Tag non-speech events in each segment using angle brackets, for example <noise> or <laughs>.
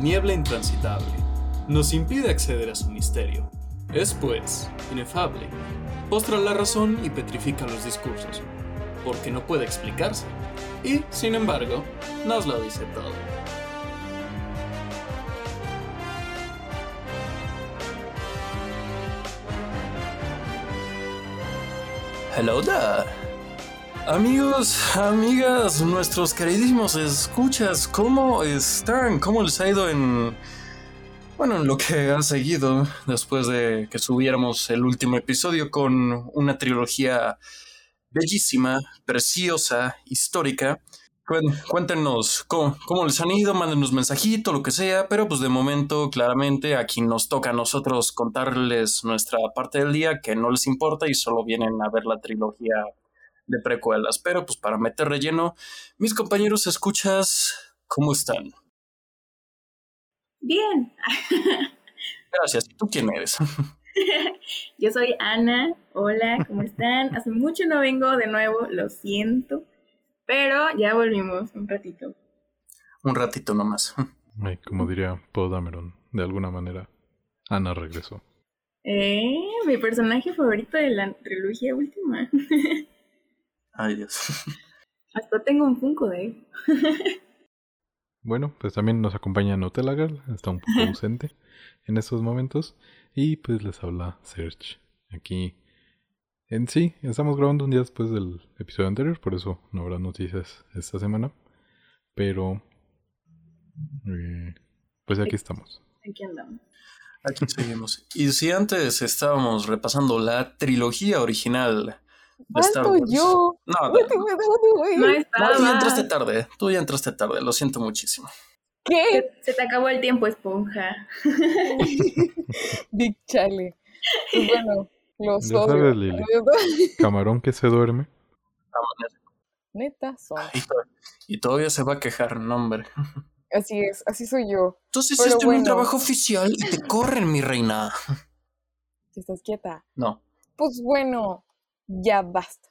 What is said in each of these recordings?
Niebla intransitable, nos impide acceder a su misterio. Es, pues, inefable. Postra la razón y petrifica los discursos, porque no puede explicarse. Y, sin embargo, nos lo dice todo. Hello there. Amigos, amigas, nuestros queridísimos escuchas, ¿cómo están? ¿Cómo les ha ido en... Bueno, en lo que ha seguido después de que subiéramos el último episodio con una trilogía bellísima, preciosa, histórica. Cuéntenos cómo, les han ido, mándenos mensajito, lo que sea, pero pues de momento, claramente, aquí nos toca a nosotros contarles nuestra parte del día que no les importa y solo vienen a ver la trilogía de precuelas. Pero pues para meter relleno, mis compañeros escuchas, ¿cómo están? Bien. Gracias. ¿Y tú quién eres? <laughs> Yo soy Ana. Hola, ¿cómo están? Hace mucho no vengo de nuevo, lo siento. Pero ya volvimos un ratito. Un ratito nomás. como diría Podameron, de alguna manera, Ana regresó. Eh, mi personaje favorito de la trilogía última. <laughs> Ay, Dios. <laughs> Hasta tengo un Funko de él. <laughs> bueno, pues también nos acompaña Nutella está un poco <laughs> ausente en estos momentos. Y pues les habla Serge. Aquí en sí, estamos grabando un día después del episodio anterior, por eso no habrá noticias esta semana. Pero, eh, pues aquí estamos. Aquí andamos. Aquí seguimos. Y si antes estábamos repasando la trilogía original de Star Wars. yo? No, <laughs> no, no, tú ya entraste tarde. Tú ya entraste tarde. Lo siento muchísimo. ¿Qué? Se, te acabó el tiempo, esponja. <laughs> Big Charlie. Pues bueno. Los ya sabes, Lili. <laughs> Camarón que se duerme. Neta son. Y, todavía se va a quejar, no, hombre. Así es, así soy yo. Entonces estoy en un trabajo oficial y te corren, mi reina. Si estás quieta. No. Pues bueno, ya basta.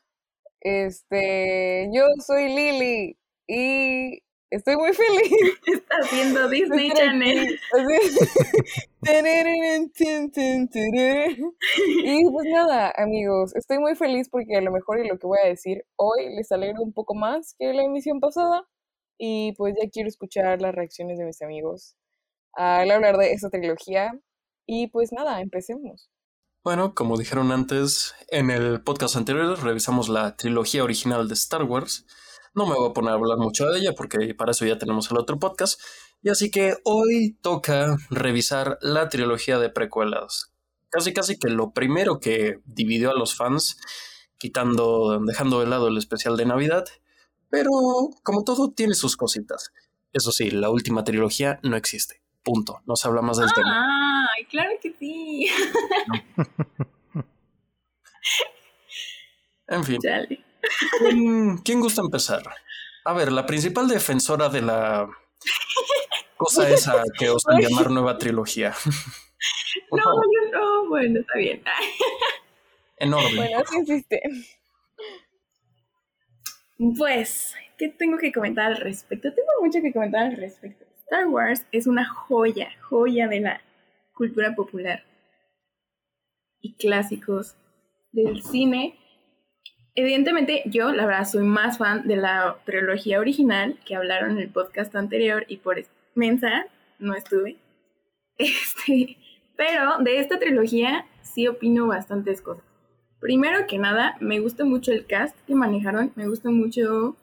Este, yo soy Lili y Estoy muy feliz. <laughs> Está haciendo <laughs> Disney Channel. <laughs> y pues nada, amigos, estoy muy feliz porque a lo mejor y lo que voy a decir hoy les alegra un poco más que la emisión pasada. Y pues ya quiero escuchar las reacciones de mis amigos al hablar de esta trilogía. Y pues nada, empecemos. Bueno, como dijeron antes, en el podcast anterior revisamos la trilogía original de Star Wars. No me voy a poner a hablar mucho de ella porque para eso ya tenemos el otro podcast. Y así que hoy toca revisar la trilogía de precuelas. Casi casi que lo primero que dividió a los fans, quitando, dejando de lado el especial de Navidad. Pero como todo tiene sus cositas. Eso sí, la última trilogía no existe. Punto. No se habla más del tema. ¡Ay, claro que sí! <laughs> en fin. ¿Quién, gusta empezar? A ver, la principal defensora de la cosa <laughs> esa que osan llamar nueva trilogía. <laughs> no, yo no. Bueno, está bien. Enorme. Bueno, sí existe. Pues, ¿qué tengo que comentar al respecto? Tengo mucho que comentar al respecto. Star Wars es una joya, joya de la cultura popular y clásicos del cine Evidentemente, yo, la verdad, soy más fan de la trilogía original que hablaron en el podcast anterior y por mensa no estuve. <laughs> Este, pero de esta trilogía sí opino bastantes cosas. Primero que nada, me gusta mucho el cast que manejaron, me gusta mucho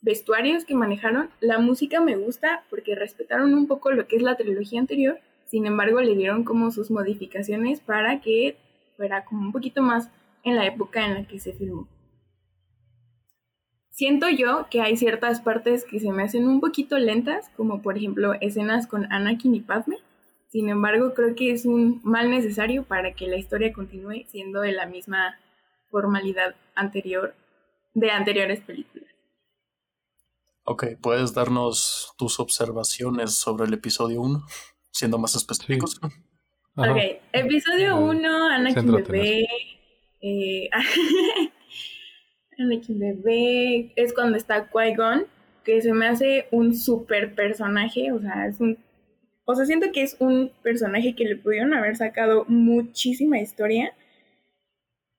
vestuarios que manejaron, la música me gusta porque respetaron un poco lo que es la trilogía anterior, sin embargo le dieron como sus modificaciones para que fuera como un poquito más en la época en la que se filmó. Siento yo que hay ciertas partes que se me hacen un poquito lentas, como por ejemplo escenas con Anakin y Padme. Sin embargo, creo que es un mal necesario para que la historia continúe siendo de la misma formalidad anterior de anteriores películas. Ok, ¿puedes darnos tus observaciones sobre el episodio 1, siendo más específicos? Ok, episodio 1, Anakin bebé. Eh, <laughs> Anakin bebé, es cuando está Qui-Gon que se me hace un super personaje, o sea, es un... O sea, siento que es un personaje que le pudieron haber sacado muchísima historia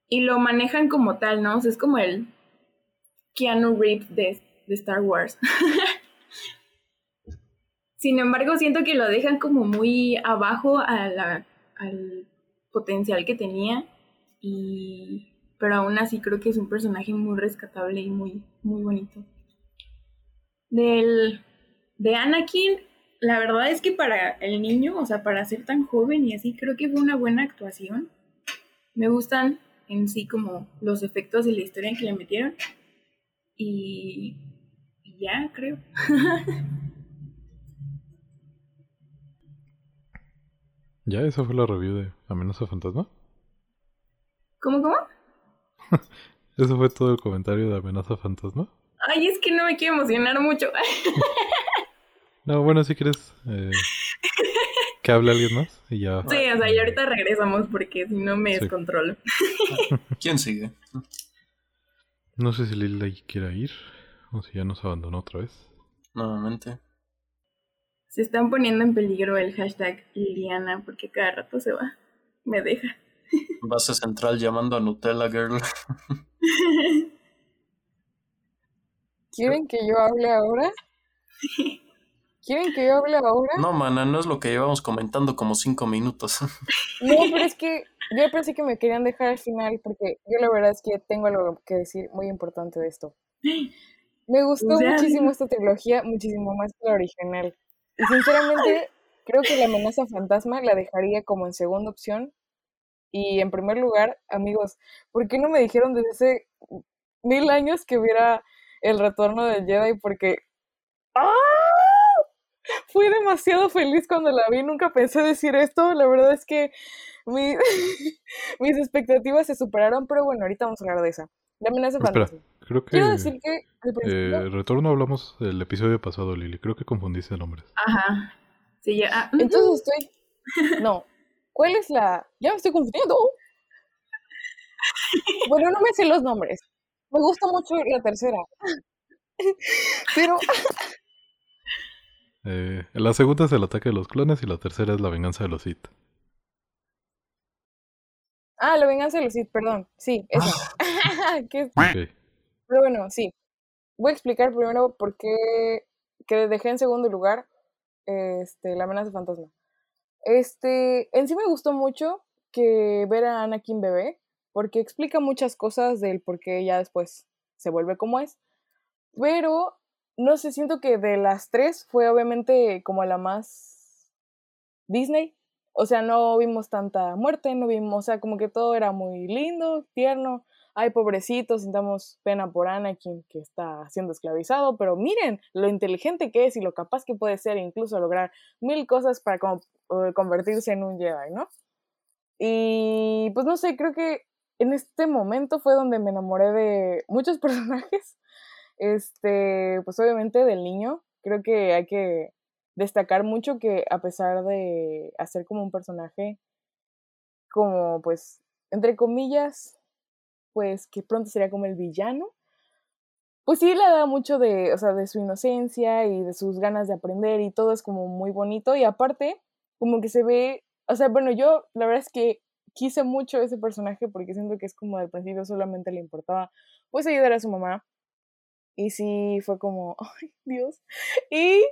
y lo manejan como tal, ¿no? O sea, es como el Keanu Reeves de, de Star Wars. <laughs> Sin embargo, siento que lo dejan como muy abajo a al potencial que tenía y pero aún así creo que es un personaje muy rescatable y muy muy bonito. Del de Anakin, la verdad es que para el niño, o sea, para ser tan joven y así, creo que fue una buena actuación. Me gustan en sí como los efectos de la historia que le metieron. Y ya, creo. <laughs> ¿Ya? ¿Esa fue la review de Amenaza Fantasma? ¿Cómo, cómo? <laughs> ¿Eso fue todo el comentario de Amenaza Fantasma? Ay, es que no me quiero emocionar mucho. <laughs> no, bueno, si quieres eh, que hable alguien más y ya. Sí, o sea, y ahorita regresamos porque si no me descontrolo. <laughs> ¿Quién sigue? No sé si Lila quiera ir o si ya nos abandonó otra vez. Nuevamente. Se están poniendo en peligro el hashtag Liliana porque cada rato se va. Me deja. <laughs> Base central llamando a Nutella Girl. <laughs> ¿Quieren que yo hable ahora? <laughs> ¿Quieren que yo hable ahora? No, mana, no es lo que llevamos comentando como cinco minutos. No, pero es que yo pensé que me querían dejar al final porque yo la verdad es que tengo algo que decir muy importante de esto. <gasps> Me gustó muchísimo esta trilogía, muchísimo más que la original. Y sinceramente, creo que la amenaza fantasma la dejaría como en segunda opción. Y en primer lugar, amigos, ¿por qué no me dijeron desde hace mil años que hubiera el retorno del Jedi? Porque ¡ah! fui demasiado feliz cuando la vi. Nunca pensé decir esto. La verdad es que <laughs> mis expectativas se superaron, pero bueno, ahorita vamos a hablar de esa. Fantasma. Creo que. Quiero decir que. Eh, retorno hablamos del episodio pasado, Lili. Creo que confundiste nombres. Ajá. Sí, ya. Ah, Entonces estoy. No. ¿Cuál es la.? Ya me estoy confundiendo. Bueno, no me sé los nombres. Me gusta mucho la tercera. Pero. Eh, la segunda es el ataque de los clones y la tercera es la venganza de los Sith. Ah, la venganza de los Sith, perdón. Sí, eso. <laughs> ¿Qué? Pero bueno, sí. Voy a explicar primero por qué que dejé en segundo lugar este, la amenaza fantasma. Este, en sí me gustó mucho que ver a Anakin bebé, porque explica muchas cosas del por qué ya después se vuelve como es. Pero, no sé, siento que de las tres fue obviamente como la más Disney. O sea, no vimos tanta muerte, no vimos, o sea, como que todo era muy lindo, tierno ay, pobrecito, sintamos pena por Anakin que está siendo esclavizado, pero miren lo inteligente que es y lo capaz que puede ser, incluso lograr mil cosas para eh, convertirse en un Jedi, ¿no? Y pues no sé, creo que en este momento fue donde me enamoré de muchos <laughs> personajes. Este, pues obviamente del niño. Creo que hay que destacar mucho que a pesar de hacer como un personaje como pues entre comillas pues que pronto sería como el villano, pues sí le da mucho de, o sea, de su inocencia y de sus ganas de aprender y todo es como muy bonito y aparte como que se ve, o sea, bueno, yo la verdad es que quise mucho ese personaje porque siento que es como al principio solamente le importaba pues ayudar a su mamá y sí fue como, <laughs> ay Dios, y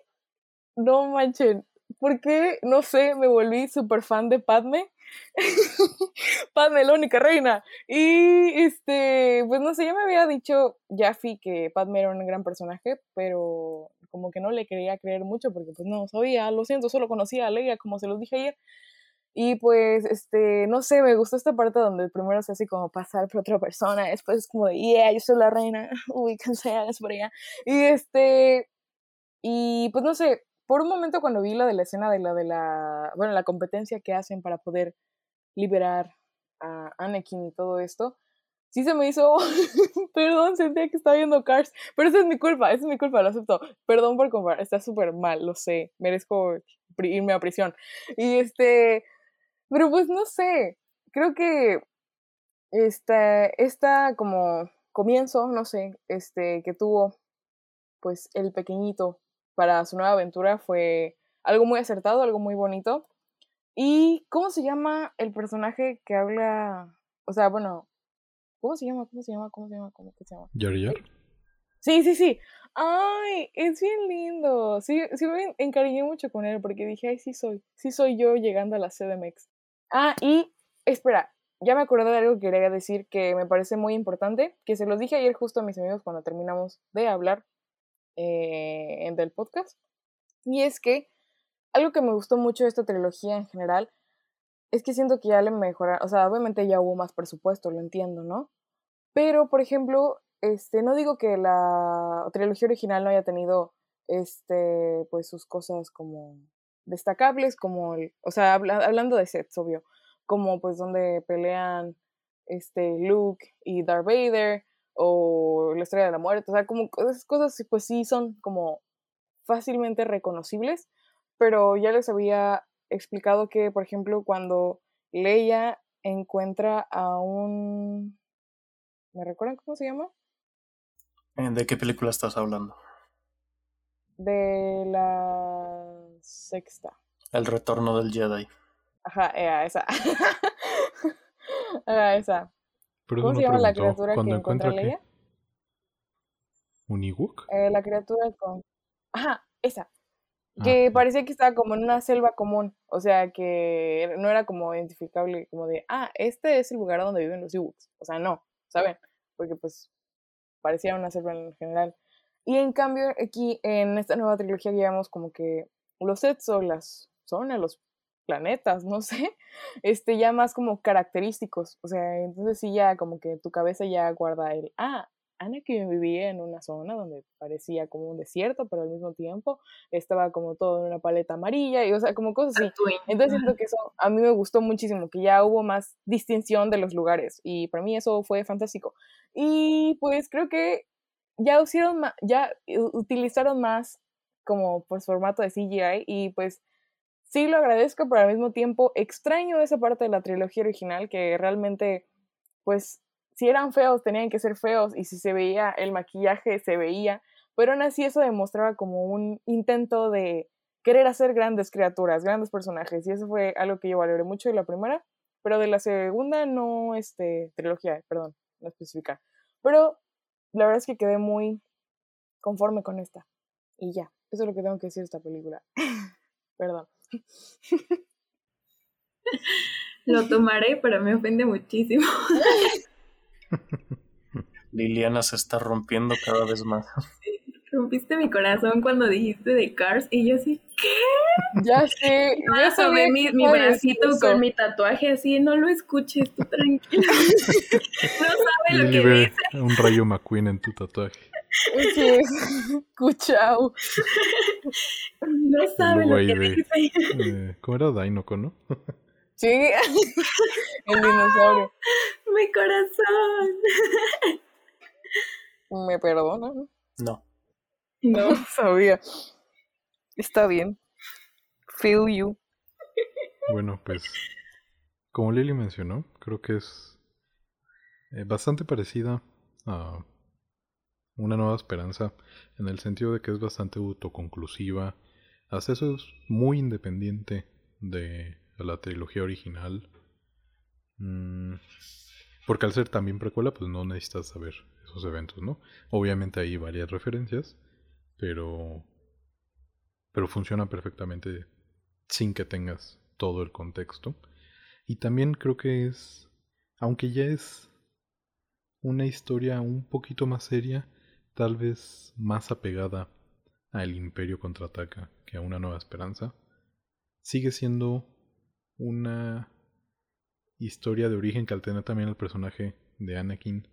no manchen, porque, no sé, me volví súper fan de Padme. <laughs> Padme, la única reina. Y, este, pues no sé, ya me había dicho Jaffe que Padme era un gran personaje, pero como que no le quería creer mucho porque pues no sabía, lo siento, solo conocía a Leia, como se los dije ayer. Y pues, este, no sé, me gustó esta parte donde primero es así como pasar por otra persona, después es como de, yeah, yo soy la reina, <laughs> uy, <laughs> es por allá. Y este, y pues no sé, por un momento cuando vi la de la escena de la de la, bueno, la competencia que hacen para poder liberar a Anakin y todo esto, sí se me hizo, <laughs> perdón, sentía que estaba viendo Cars, pero esa es mi culpa, esa es mi culpa, lo acepto, perdón por comprar, está súper mal, lo sé, merezco irme a prisión. Y este, pero pues no sé, creo que esta, esta como comienzo, no sé, este, que tuvo pues el pequeñito para su nueva aventura fue algo muy acertado, algo muy bonito. ¿Y cómo se llama el personaje que habla? O sea, bueno, ¿cómo se llama? ¿Cómo se llama? ¿Cómo se llama? ¿Cómo se llama? ¿Yar Yar? Sí, sí, sí. Ay, es bien lindo. Sí, sí me encariñé mucho con él porque dije, ay, sí soy. Sí soy yo llegando a la CDMX. Ah, y espera, ya me acordé de algo que quería decir que me parece muy importante, que se los dije ayer justo a mis amigos cuando terminamos de hablar eh, del podcast. Y es que algo que me gustó mucho de esta trilogía en general es que siento que ya le mejoraron, o sea, obviamente ya hubo más presupuesto, lo entiendo, ¿no? Pero, por ejemplo, este, no digo que la trilogía original no haya tenido, este, pues sus cosas como destacables, como, el, o sea, hablando de sets, obvio, como pues donde pelean, este, Luke y Darth Vader, o la historia de la muerte, o sea, como esas cosas pues sí son como fácilmente reconocibles, pero ya les había explicado que, por ejemplo, cuando Leia encuentra a un... ¿Me recuerdan cómo se llama? Eh, ¿De qué película estás hablando? De la sexta. El retorno del Jedi. Ajá, era esa. <laughs> ¿Cómo se llama la criatura que encuentra Leia? ¿Un eh, la criatura con... Ajá, esa. Ah, que parecía que estaba como en una selva común. O sea, que no era como identificable, como de, ah, este es el lugar donde viven los Ewoks. O sea, no, ¿saben? Porque pues parecía una selva en general. Y en cambio, aquí en esta nueva trilogía llevamos como que los sets o las zonas, los planetas, no sé, <laughs> este, ya más como característicos. O sea, entonces sí ya como que tu cabeza ya guarda el, ah, Anakin vivía en una zona donde parecía como un desierto, pero al mismo tiempo estaba como todo en una paleta amarilla y, o sea, como cosas así. Entonces siento que eso a mí me gustó muchísimo, que ya hubo más distinción de los lugares y para mí eso fue fantástico. Y pues creo que ya usaron ya utilizaron más como pues formato de CGI y pues sí lo agradezco, pero al mismo tiempo extraño esa parte de la trilogía original que realmente pues si eran feos tenían que ser feos y si se veía el maquillaje se veía, pero aún así eso demostraba como un intento de querer hacer grandes criaturas, grandes personajes y eso fue algo que yo valoré mucho de la primera, pero de la segunda no, este, trilogía, perdón, no especifica, pero la verdad es que quedé muy conforme con esta y ya, eso es lo que tengo que decir de esta película, <laughs> perdón. Lo tomaré, pero me ofende muchísimo. Liliana se está rompiendo cada vez más. rompiste mi corazón cuando dijiste de Cars y yo así, ¿qué? Ya sé, ya sabía mi, mi bracito con mi tatuaje así, no lo escuches, tú tranquilo. <laughs> no sabe lo que dice. Un rayo McQueen en tu tatuaje. Sí, escuchao. No sabe lo que dice. Eh, ¿Cómo era Dinoco, no? Sí, <laughs> el dinosaurio. Mi corazón. ¿Me perdonan? No. <laughs> No sabía. Está bien. Feel you. Bueno, pues, como Lily mencionó, creo que es eh, bastante parecida a Una Nueva Esperanza, en el sentido de que es bastante autoconclusiva. Hace eso es muy independiente de la trilogía original. Mm, porque al ser también precuela, pues no necesitas saber esos eventos, ¿no? Obviamente hay varias referencias, pero pero funciona perfectamente sin que tengas todo el contexto. Y también creo que es, aunque ya es una historia un poquito más seria, tal vez más apegada a El Imperio contraataca que a Una Nueva Esperanza, sigue siendo una historia de origen que altera también al personaje de Anakin,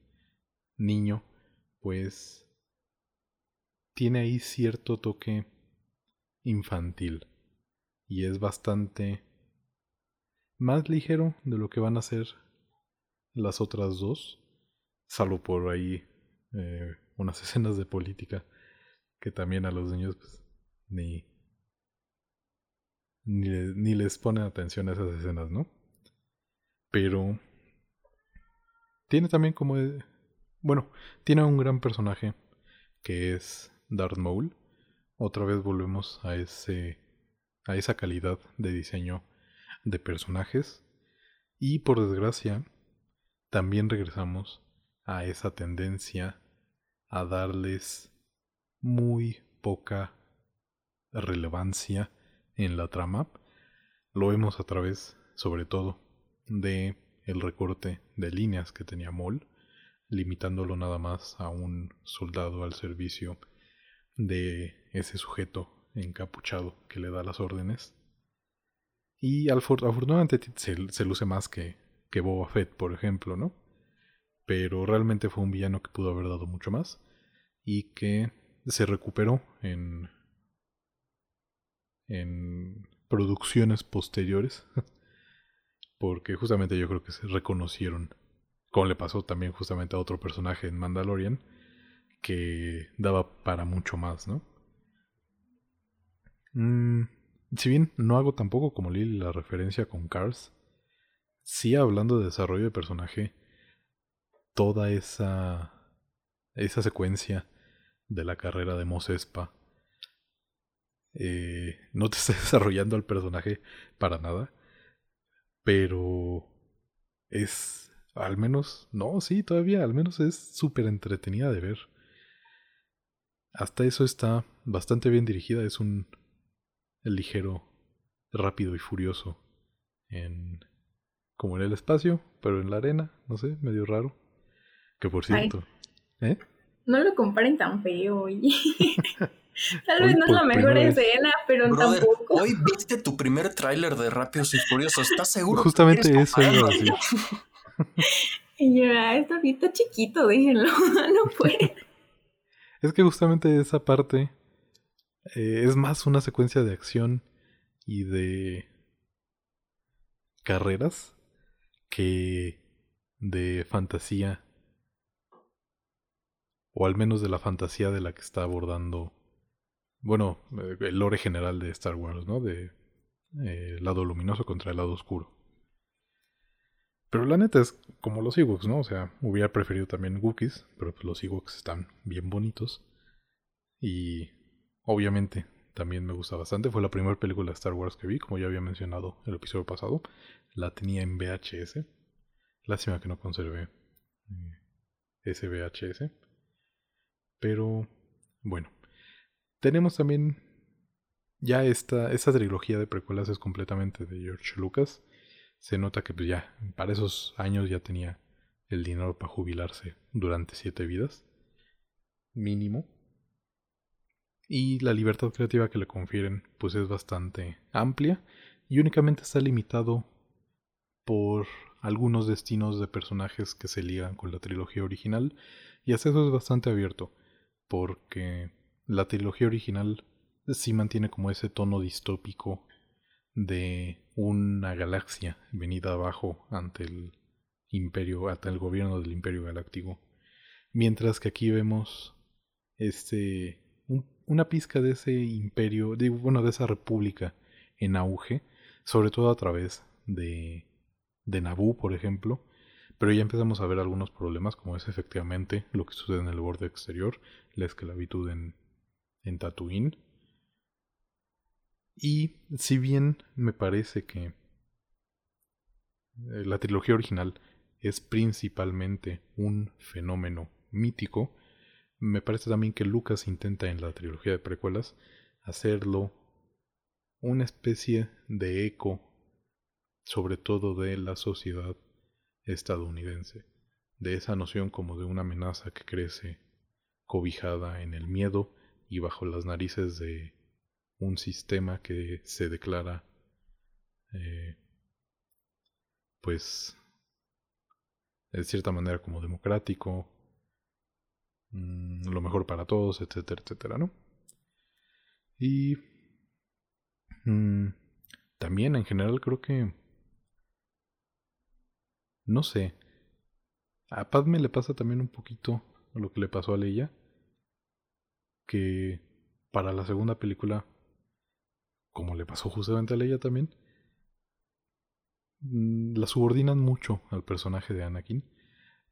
niño, pues tiene ahí cierto toque infantil y es bastante más ligero de lo que van a ser las otras dos, salvo por ahí eh, unas <laughs> escenas de política que también a los niños pues, ni, ni, les ponen atención a esas escenas, ¿no? Pero tiene también como... Bueno, tiene un gran personaje que es Darth Maul. Otra vez volvemos a ese a esa calidad de diseño de personajes y por desgracia también regresamos a esa tendencia a darles muy poca relevancia en la trama. Lo vemos a través, sobre todo, de el recorte de líneas que tenía Moll, limitándolo nada más a un soldado al servicio de ese sujeto encapuchado que le da las órdenes. Y afortunadamente se, luce más que, que Boba Fett, por ejemplo, ¿no? Pero realmente fue un villano que pudo haber dado mucho más y que se recuperó en, en producciones posteriores. <laughs> Porque justamente yo creo que se reconocieron, como le pasó también justamente a otro personaje en Mandalorian, que daba para mucho más, ¿no? Mm, si bien no hago tampoco como Lily la referencia con Cars, sí hablando de desarrollo de personaje, toda esa, esa secuencia de la carrera de Mos Espa eh, no te está <laughs> desarrollando al personaje para nada, pero es, al menos, no, sí, todavía, al menos es súper entretenida de ver. Hasta eso está bastante bien dirigida, es un ligero, rápido y furioso en como en el espacio, pero en la arena, no sé, medio raro. Que por cierto, ¿eh? No lo comparen tan feo, oye. <laughs> Tal vez no es la mejor escena, pero tampoco. Hoy viste tu primer tráiler de Rápidos y Furiosos. ¿Estás seguro? Justamente eso iba a decir. y yo, ah, está, está chiquito, déjenlo. <laughs> no puede. <laughs> Es que justamente esa parte eh, es más una secuencia de acción y de carreras que de fantasía. O al menos de la fantasía de la que está abordando bueno, eh, el lore general de Star Wars, ¿no? De eh, lado luminoso contra el lado oscuro. Pero la neta es como los Ewoks, ¿no? O sea, hubiera preferido también Wookiees, pero pues los Ewoks están bien bonitos. Y obviamente también me gusta bastante. Fue la primera película de Star Wars que vi, como ya había mencionado el episodio pasado. La tenía en VHS. Lástima que no conservé eh, ese VHS. Pero bueno, tenemos también ya esta, esta trilogía de precuelas es completamente de George Lucas. Se nota que pues ya para esos años ya tenía el dinero para jubilarse durante siete vidas. Mínimo. Y la libertad creativa que le confieren pues es bastante amplia y únicamente está limitado por algunos destinos de personajes que se ligan con la trilogía original y hasta eso es bastante abierto porque la trilogía original sí mantiene como ese tono distópico de una galaxia venida abajo ante el imperio, ante el gobierno del imperio galáctico. Mientras que aquí vemos este una pizca de ese imperio, de, bueno, de esa república en auge, sobre todo a través de, de Naboo, por ejemplo, pero ya empezamos a ver algunos problemas, como es efectivamente lo que sucede en el borde exterior, la esclavitud en, en Tatooine. Y si bien me parece que eh, la trilogía original es principalmente un fenómeno mítico, me parece también que Lucas intenta en la trilogía de precuelas hacerlo una especie de eco, sobre todo de la sociedad estadounidense, de esa noción como de una amenaza que crece cobijada en el miedo y bajo las narices de un sistema que se declara eh, pues de cierta manera como democrático, mm, lo mejor para todos, etcétera, etcétera, ¿no? Y mm, también en general creo que, no sé, a Padme le pasa también un poquito lo que le pasó a Leia, que para la segunda película, como le pasó justamente a Leia también, mm, la subordinan mucho al personaje de Anakin,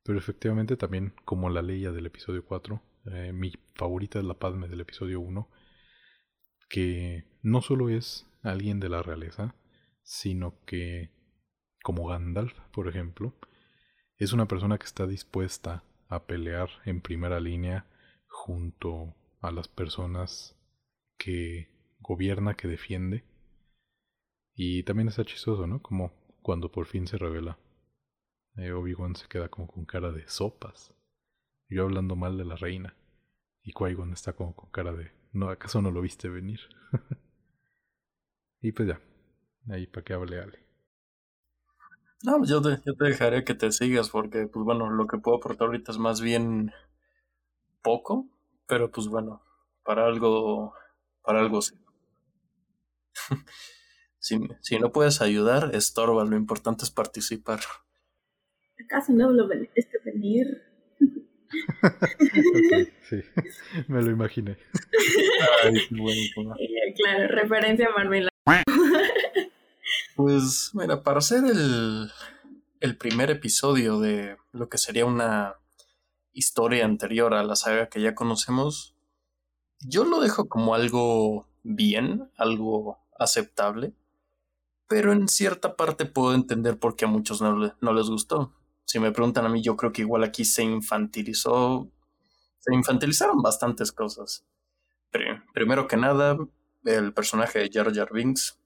pero efectivamente también como la Leia del episodio 4, Eh, mi favorita es la Padme del episodio 1, que no solo es alguien de la realeza, sino que, como Gandalf, por ejemplo, es una persona que está dispuesta a pelear en primera línea junto a las personas que gobierna, que defiende. Y también está chistoso, ¿no? Como cuando por fin se revela. Eh, Obi-Wan se queda como con cara de sopas. Yo hablando mal de la reina. Y Qui-Gon está como con cara de, no, ¿acaso no lo viste venir? <laughs> y pues ya, ahí para que hable Ale. No, yo te, yo te dejaré que te sigas porque, pues bueno, lo que puedo aportar ahorita es más bien poco, pero pues bueno, para algo, para algo sí. <laughs> si, si no puedes ayudar, estorba, lo importante es participar. ¿Acaso no lo este venir? <laughs> <laughs> sí, me lo imaginé. Eh, claro, referencia a Marvel. Pues, mira, para hacer el, el primer episodio de lo que sería una historia anterior a la saga que ya conocemos, yo lo dejo como algo bien, algo aceptable, pero en cierta parte puedo entender por qué a muchos no, no les gustó si me preguntan a mí, yo creo que igual aquí se infantilizó, se infantilizaron bastantes cosas. primero que nada, el personaje de Jar Jar Binks,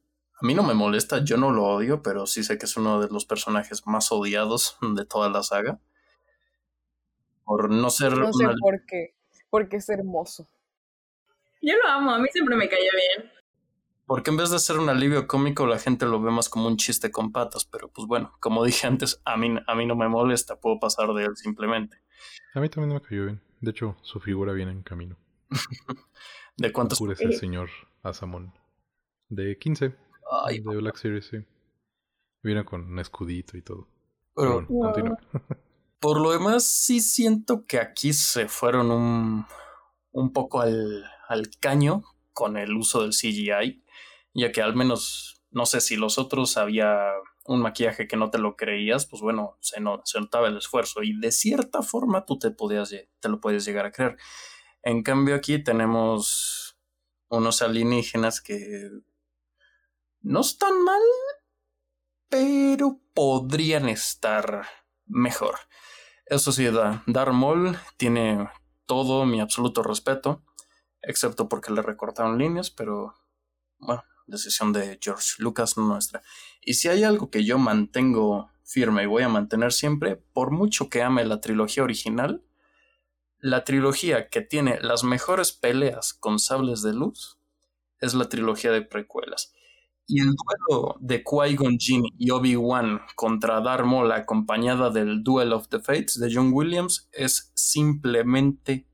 a mí no me molesta, yo no lo odio, pero sí sé que es uno de los personajes más odiados <laughs> de toda la saga. Por no ser... No sé por qué, porque es hermoso. Yo lo amo, a mí siempre me cayó bien. Porque en vez de ser un alivio cómico, la gente lo ve más como un chiste con patas. Pero pues bueno, como <laughs> dije antes, a mí, a mí no me molesta, puedo pasar de él simplemente. A mí también me cayó bien. De hecho, su figura viene en camino. <laughs> ¿De cuántos? es el señor Asamón. De 15. Ay, de Black Series, sí. Viene con un escudito y todo. Pero, bueno, <laughs> Por lo demás, sí siento que aquí se fueron un, un poco al, al caño con el uso del CGI ya que al menos no sé si los otros había un maquillaje que no te lo creías, pues bueno, se, notaba el esfuerzo y de cierta forma tú te, podías, te lo puedes llegar a creer. En cambio aquí tenemos unos alienígenas que no están mal, pero podrían estar mejor. Eso sí, Darth Maul tiene todo mi absoluto respeto, excepto porque le recortaron líneas, pero bueno, decisión de George Lucas, no nuestra. Y si hay algo que yo mantengo firme y voy a mantener siempre, por mucho que ame la trilogía original, la trilogía que tiene las mejores peleas con sables de luz es la trilogía de precuelas. Y el duelo de Qui-Gon Jinn y Obi-Wan contra Darth Maul acompañada del Duel of the Fates de John Williams es simplemente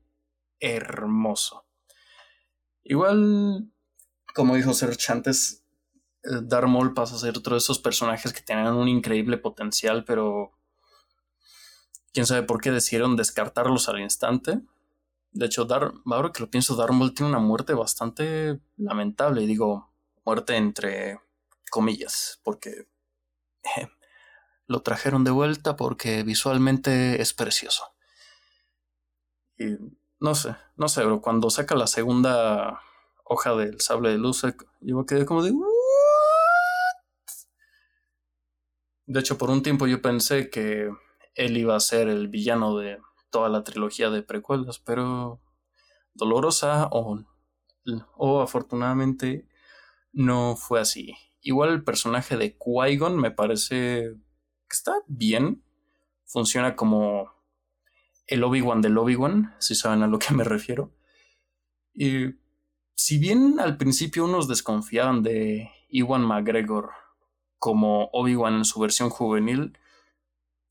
hermoso. Igual como dijo Serge antes, eh, Darth Maul pasa a ser otro de esos personajes que tenían un increíble potencial, pero quién sabe por qué decidieron descartarlos al instante. De hecho, Dar, ahora que lo pienso, Darth Maul tiene una muerte bastante lamentable, y digo muerte entre comillas, porque eh, lo trajeron de vuelta porque visualmente es precioso. Y no sé, no sé, pero cuando saca la segunda hoja del sable de luz, yo quedé como de... De hecho, por un tiempo yo pensé que él iba a ser el villano de toda la trilogía de precuelas, pero dolorosa o, o afortunadamente no fue así. Igual el personaje de Qui-Gon me parece que está bien. Funciona como el Obi-Wan del Obi-Wan, si saben a lo que me refiero. Y si bien al principio unos desconfiaban de Iwan McGregor como Obi-Wan en su versión juvenil,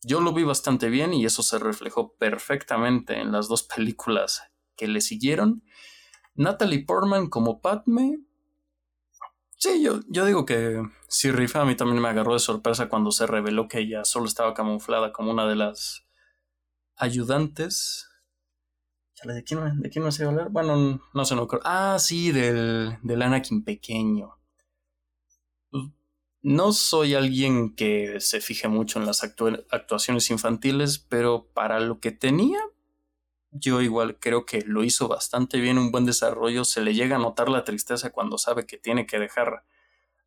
yo lo vi bastante bien y eso se reflejó perfectamente en las dos películas que le siguieron. Natalie Portman como Padme. Sí, yo, yo digo que si rifa a mí también me agarró de sorpresa cuando se reveló que ella solo estaba camuflada como una de las ayudantes ¿de quién, ¿de quién a hablar? Bueno, no sé, no creo. Ah, sí, del, del Anakin pequeño. No soy alguien que se fije mucho en las actuaciones infantiles, pero para lo que tenía, yo igual creo que lo hizo bastante bien, un buen desarrollo. Se le llega a notar la tristeza cuando sabe que tiene que dejar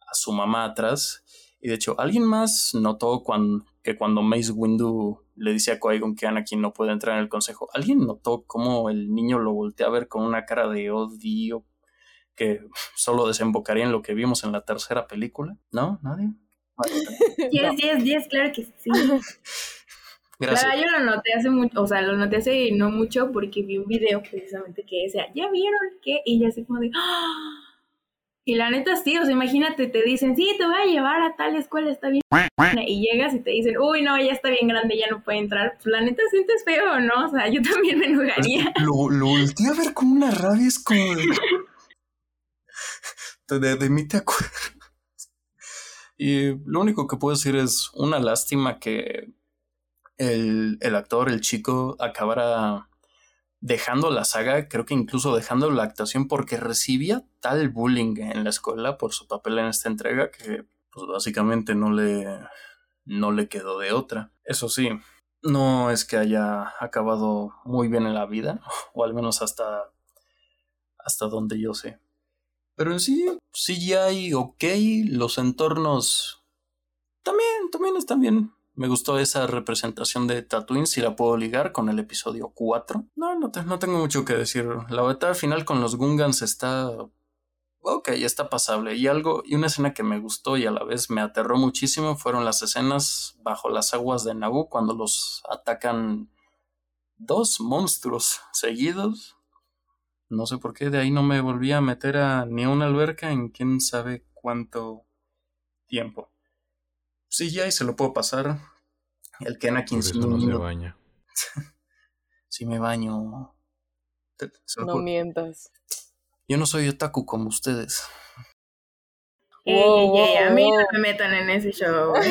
a su mamá atrás. Y de hecho, alguien más notó cuando, que cuando Mace Windu le dice a Qui-Gon que Anakin no puede entrar en el consejo, ¿alguien notó cómo el niño lo voltea a ver con una cara de odio que solo desembocaría en lo que vimos en la tercera película? ¿No? ¿Nadie? Yes, yes, yes, claro que sí. <laughs> Gracias. yo lo noté hace mucho, o sea, lo noté hace no mucho porque vi un video precisamente que decía, ¿ya vieron qué? Y ya se como de, ¡Ah! Y la neta sí, o sea, imagínate, te dicen, sí, te voy a llevar a tal escuela, está bien. Y llegas y te dicen, uy, no, ya está bien grande, ya no puede entrar. Pues la neta sientes feo, ¿no? O sea, yo también me enojaría. Lo, lo volteé a ver con una rabia, es como... de, de mí te acuerdas. Y lo único que puedo decir es una lástima que el, el actor, el chico, acabara dejando la saga, creo que incluso dejando la actuación porque recibía tal bullying en la escuela por su papel en esta entrega que pues básicamente no le no le quedó de otra. Eso sí, no es que haya acabado muy bien en la vida, <laughs> o al menos hasta hasta donde yo sé. Pero en sí, sí hay ok, los entornos también, también están bien. Me gustó esa representación de Tatooine, si la puedo ligar con el episodio 4. No, no, no tengo mucho que decir. La batalla final con los Gungans está... Ok, está pasable. Y algo, y una escena que me gustó y a la vez me aterró muchísimo fueron las escenas bajo las aguas de Naboo cuando los atacan dos monstruos <laughs> seguidos. No sé por qué, de ahí no me volví a meter a ni a una alberca en quién sabe cuánto tiempo. Sí, ya y se lo puedo pasar. El que Anakin Por no se baña. <laughs> si me baño. No mientas. Yo no soy otaku como ustedes. a mí no me metan en ese show. <laughs>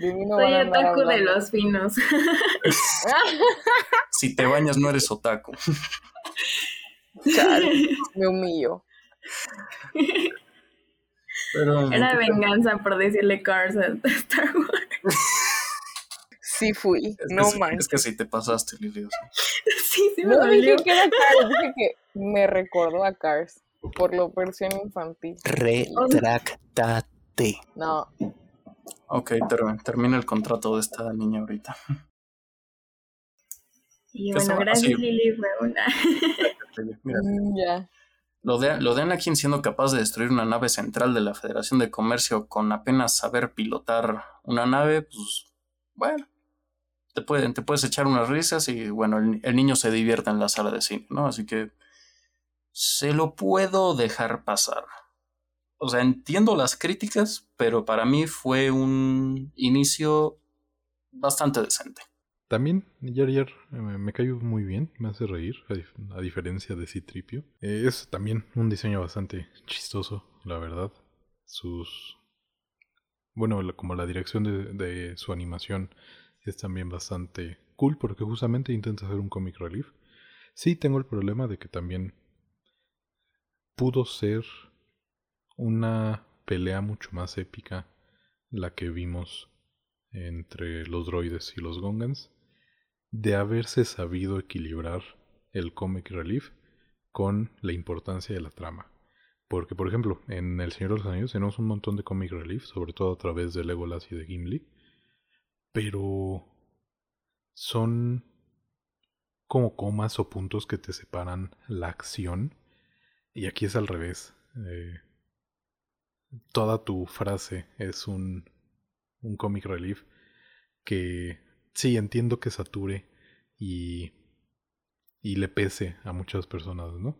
soy otaku de los finos. <laughs> si te bañas no eres otaku. me humillo. Era venganza por decirle Cars a Star Wars. <laughs> Sí fui, no man. Es que sí te pasaste, Lili. <laughs> sí, sí me No dije que era Cars, dije que me recordó a Cars por la versión infantil. Retractate. No. Ok, termina el contrato de esta niña ahorita. Y bueno, gracias Lili, fue una... <laughs> Mm, ya. Lo de, lo de Anakin siendo capaz de destruir una nave central de la Federación de Comercio con apenas saber pilotar una nave, pues bueno, te, te puedes echar unas risas y bueno, el, niño se divierte en la sala de cine, ¿no? Así que se lo puedo dejar pasar. O sea, entiendo las críticas, pero para mí fue un inicio bastante decente. También Yar eh, me cayó muy bien, me hace reír, a, diferencia de Citripio. Eh, es también un diseño bastante chistoso, la verdad. Sus. Bueno, como la dirección de, de, su animación es también bastante cool porque justamente intenta hacer un comic relief. Sí, tengo el problema de que también pudo ser una pelea mucho más épica la que vimos entre los droides y los gongans de haberse sabido equilibrar el comic relief con la importancia de la trama. Porque, por ejemplo, en El Señor de los Anillos tenemos un montón de comic relief, sobre todo a través de Legolas y de Gimli, pero son como comas o puntos que te separan la acción, y aquí es al revés. Eh, toda tu frase es un, un comic relief que sí, entiendo que sature y, y le pese a muchas personas, ¿no?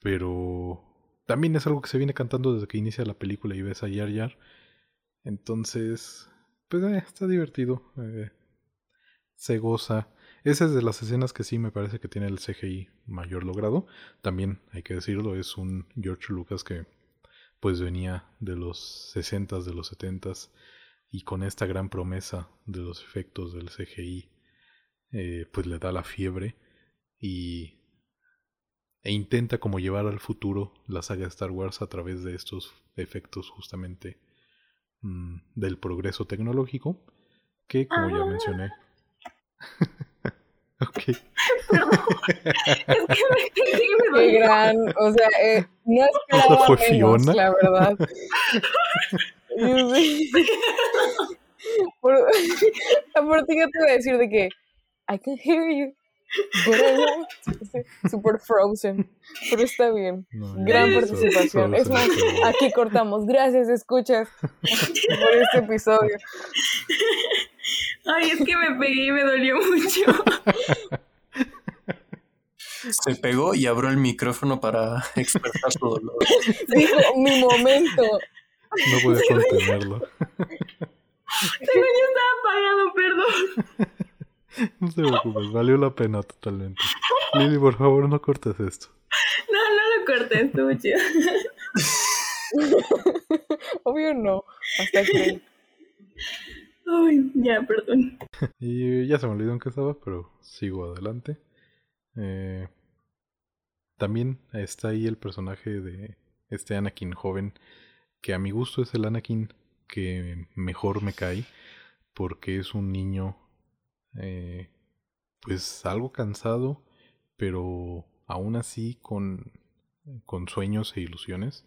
Pero también es algo que se viene cantando desde que inicia la película y ves a Yar Yar. Entonces, pues eh, está divertido. Eh, se goza. Esa es de las escenas que sí me parece que tiene el CGI mayor logrado. También hay que decirlo, es un George Lucas que pues venía de los 60s, de los 70s y con esta gran promesa de los efectos del CGI, eh, pues le da la fiebre y e intenta como llevar al futuro la saga de Star Wars a través de estos efectos justamente mm, del progreso tecnológico que como ya mencioné <laughs> Ok. Perdón. es que me <laughs> me Qué gran, o sea, eh, no esperaba fue menos, Fiona? la verdad. <laughs> Yo <laughs> sí. Por, aparte ya te voy a decir de que I can hear you, won't. Super frozen, pero está bien. No, Gran participación. Es más, aquí cortamos. Gracias, escuchas, por este episodio. Ay, es que me pegué y me dolió mucho. Se pegó y abrió el micrófono para <laughs> expresar su dolor. Dijo, mi momento. No pude contenerlo. Pero ya estaba apagado, perdón. No te preocupes, valió la pena totalmente. Lili, por favor, no cortes esto. No, no lo cortes, estuvo chido. <laughs> Obvio no. Hasta que. Ay, ya, perdón. Y ya se me olvidó en qué estaba, pero sigo adelante. Eh, también está ahí el personaje de este Anakin joven, que a mi gusto es el Anakin que mejor me cae, porque es un niño, eh, pues algo cansado, pero aún así con, con sueños e ilusiones.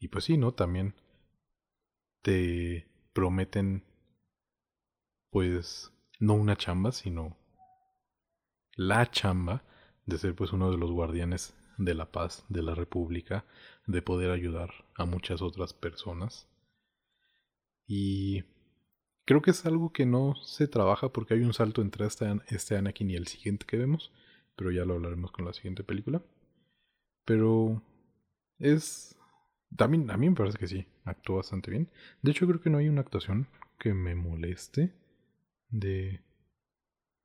Y pues sí, ¿no? También te prometen pues no una chamba, sino la chamba de ser pues uno de los guardianes de la paz de la república, de poder ayudar a muchas otras personas. Y creo que es algo que no se trabaja porque hay un salto entre este, este Anakin y el siguiente que vemos, pero ya lo hablaremos con la siguiente película. Pero es... También a mí me parece que sí, actuó bastante bien. De hecho creo que no hay una actuación que me moleste de,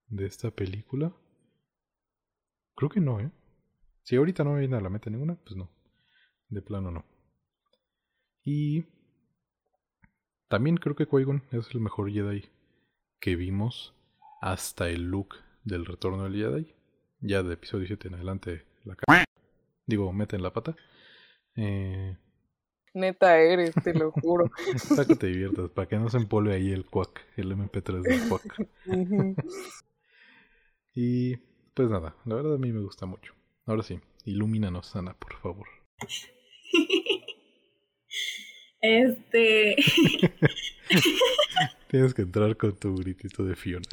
de esta película. Creo que no, ¿eh? Si ahorita no me viene a la mente ninguna, pues no. De plano no. Y también creo que Qui-Gon es el mejor Jedi que vimos hasta el look del retorno del Jedi. Ya de episodio 7 en adelante la ca- Digo, meten la pata. Eh, Neta eres, te lo juro. <laughs> para que te diviertas, para que no se empolve ahí el cuac, el MP3 del cuac. <laughs> Y pues nada, la verdad a mí me gusta mucho. Ahora sí, ilumínanos, Ana, por favor. Este. <laughs> Tienes que entrar con tu gritito de Fiona.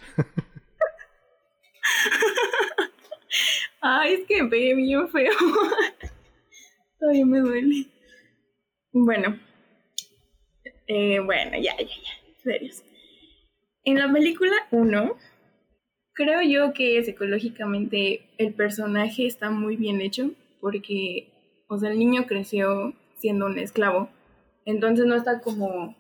Ay, es que me pegué bien feo. Todavía me duele. Bueno. Eh, bueno, ya, ya, ya. Serios. En la película 1, creo yo que psicológicamente el personaje está muy bien hecho porque, o sea, el niño creció siendo un esclavo. Entonces no está como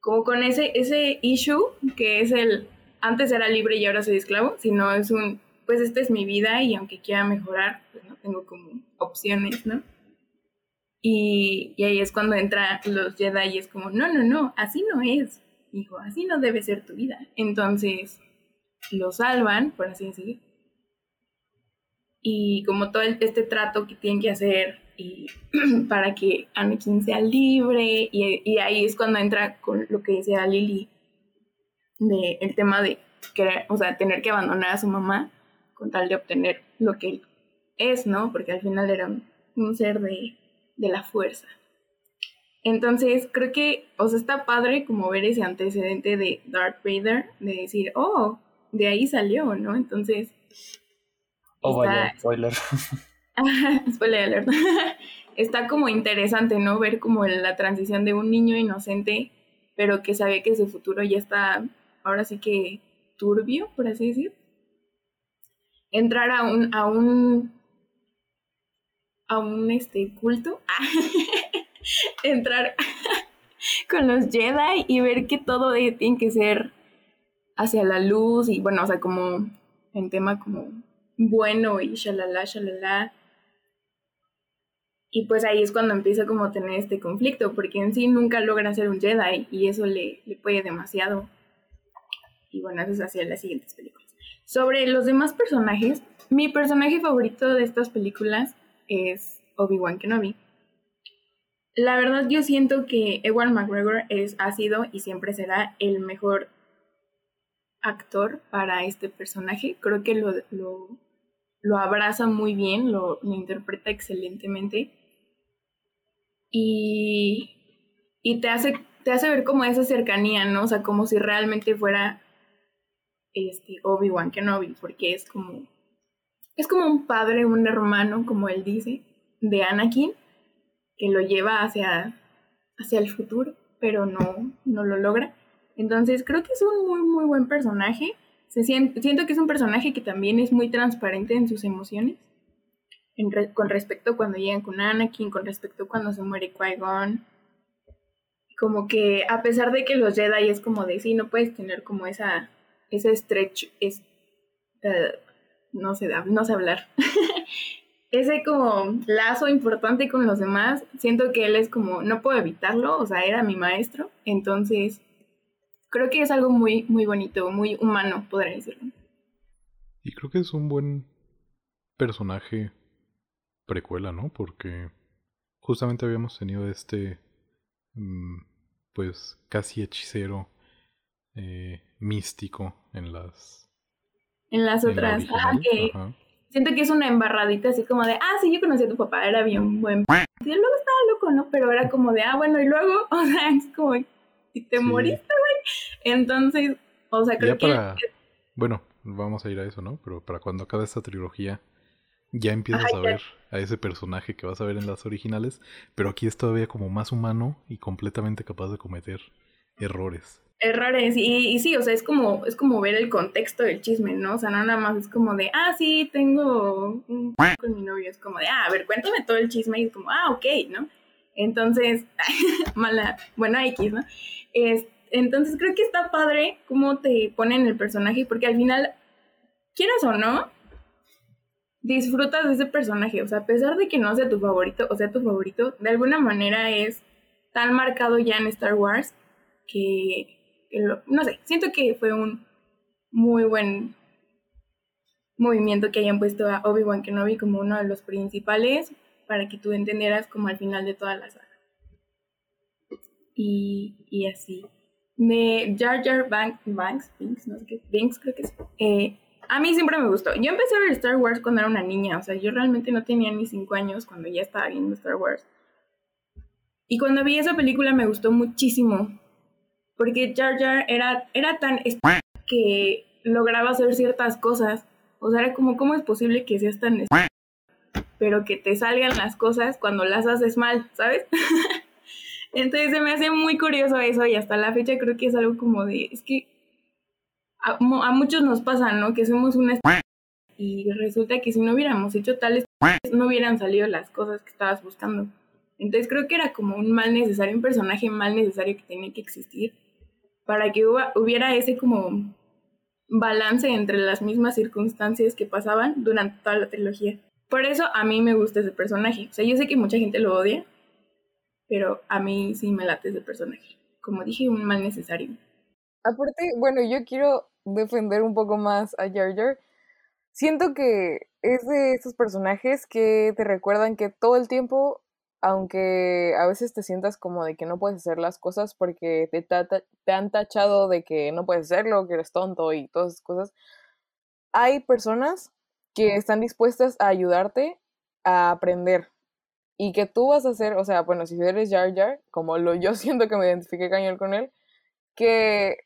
como con ese ese issue que es el antes era libre y ahora soy esclavo, sino es un pues esta es mi vida y aunque quiera mejorar, pues no tengo como opciones, ¿no? Y, y ahí es cuando entran los Jedi y es como, no, no, no, así no es, hijo, así no debe ser tu vida. Entonces lo salvan, por así decir. Y como todo este trato que tienen que hacer y <clears throat> para que Anakin sea libre, y, y ahí es cuando entra con lo que decía Lily, de el tema de querer, o sea, tener que abandonar a su mamá con tal de obtener lo que él es, ¿no? Porque al final era un, un ser de, de la fuerza. Entonces, creo que, o sea, está padre como ver ese antecedente de Darth Vader, de decir, oh, de ahí salió, ¿no? Entonces, Oh, vaya, Está- spoiler. <laughs> <laughs> Spoiler alert. <laughs> Está como interesante, ¿no? Ver como la transición de un niño inocente, pero que sabe que su futuro ya está, ahora sí que turbio, por así decir. Entrar a un, a un, a un este culto. Entrar con los Jedi y ver que todo tiene que ser hacia la luz y bueno, o sea, como en tema como bueno y shalala, shalala. Y pues ahí es cuando empieza como a tener este conflicto, porque en sí nunca logra ser un Jedi y eso le, le puede demasiado. Y bueno, eso es hacia las siguientes películas. Sobre los demás personajes, mi personaje favorito de estas películas es Obi-Wan Kenobi. La verdad yo siento que Ewan McGregor es, ha sido y siempre será el mejor actor para este personaje. Creo que lo, lo, abraza muy bien, lo, lo, interpreta excelentemente. Y, y te, hace, te hace ver como esa cercanía, ¿no? O sea, como si realmente fuera este, Obi-Wan Kenobi, porque es como, es como un padre, un hermano, como él dice, de Anakin, que lo lleva hacia, hacia el futuro, pero no, no lo logra. Entonces creo que es un muy, muy buen personaje. Se siento, siento que es un personaje que también es muy transparente en sus emociones. En con respecto a cuando llegan con Anakin, con respecto cuando se muere Qui-Gon. Como que a pesar de que los Jedi es como de sí, no puedes tener como esa, ese stretch, es, uh, no sé, no sé hablar. <laughs> ese como lazo importante con los demás, siento que él es como, no puedo evitarlo, o sea, era mi maestro, entonces creo que es algo muy, muy bonito, muy humano, podría decirlo. Y creo que es un buen personaje precuela, ¿no? Porque justamente habíamos tenido este, mm, pues, casi hechicero eh, místico en las... En las otras. que siento que es una embarradita así como de, ah, sí, yo conocí a tu papá, era bien buen... Y luego estaba loco, ¿no? Pero era como de, ah, bueno, y luego, <laughs> o sea, es como, y te moriste, güey. Entonces, o sea, creo que... Bueno, vamos a ir a eso, ¿no? Pero para cuando acabe esta trilogía, ya empiezas a ver a ese personaje que vas a ver en las originales, pero aquí es todavía como más humano y completamente capaz de cometer errores errores y, y, sí, o sea, es como, es como ver el contexto del chisme, ¿no? O sea, no nada más es como de, ah, sí, tengo un con mi novio, es como de, ah, a ver, cuéntame todo el chisme y es como, ah, ok, ¿no? Entonces, <laughs> mala, bueno, X, ¿no? Es, entonces creo que está padre cómo te ponen el personaje, porque al final, quieras o no, disfrutas de ese personaje, o sea, a pesar de que no sea tu favorito, o sea, tu favorito, de alguna manera es tan marcado ya en Star Wars que no sé, siento que fue un muy buen movimiento que hayan puesto a Obi-Wan Kenobi como uno de los principales para que tú entendieras como al final de toda la saga. Y, y así. De Jar Jar Banks, Banks, no sé qué, Banks creo que es. Eh, a mí siempre me gustó. Yo empecé a ver Star Wars cuando era una niña, o sea, yo realmente no tenía ni cinco años cuando ya estaba viendo Star Wars. Y cuando vi esa película me gustó muchísimo porque Jar Jar era, era tan que lograba hacer ciertas cosas. O sea, era como, ¿cómo es posible que seas tan pero que te salgan las cosas cuando las haces mal, ¿sabes? <laughs> Entonces se me hace muy curioso eso y hasta la fecha creo que es algo como de, es que a, muchos nos pasa, ¿no? Que somos una y resulta que si no hubiéramos hecho tales no hubieran salido las cosas que estabas buscando. Entonces creo que era como un mal necesario, un personaje mal necesario que tenía que existir para que hubiera ese como balance entre las mismas circunstancias que pasaban durante toda la trilogía. Por eso a mí me gusta ese personaje. O sea, yo sé que mucha gente lo odia, pero a mí sí me late ese personaje. Como dije, un mal necesario. Aparte, bueno, yo quiero defender un poco más a Jar Jar. Siento que es de esos personajes que te recuerdan que todo el tiempo aunque a veces te sientas como de que no puedes hacer las cosas porque te, te, han tachado de que no puedes hacerlo, que eres tonto y todas esas cosas, hay personas que están dispuestas a ayudarte a aprender y que tú vas a hacer, o sea, bueno, si eres Jar Jar, como lo yo <laughs> siento que me identifique cañón con él, que,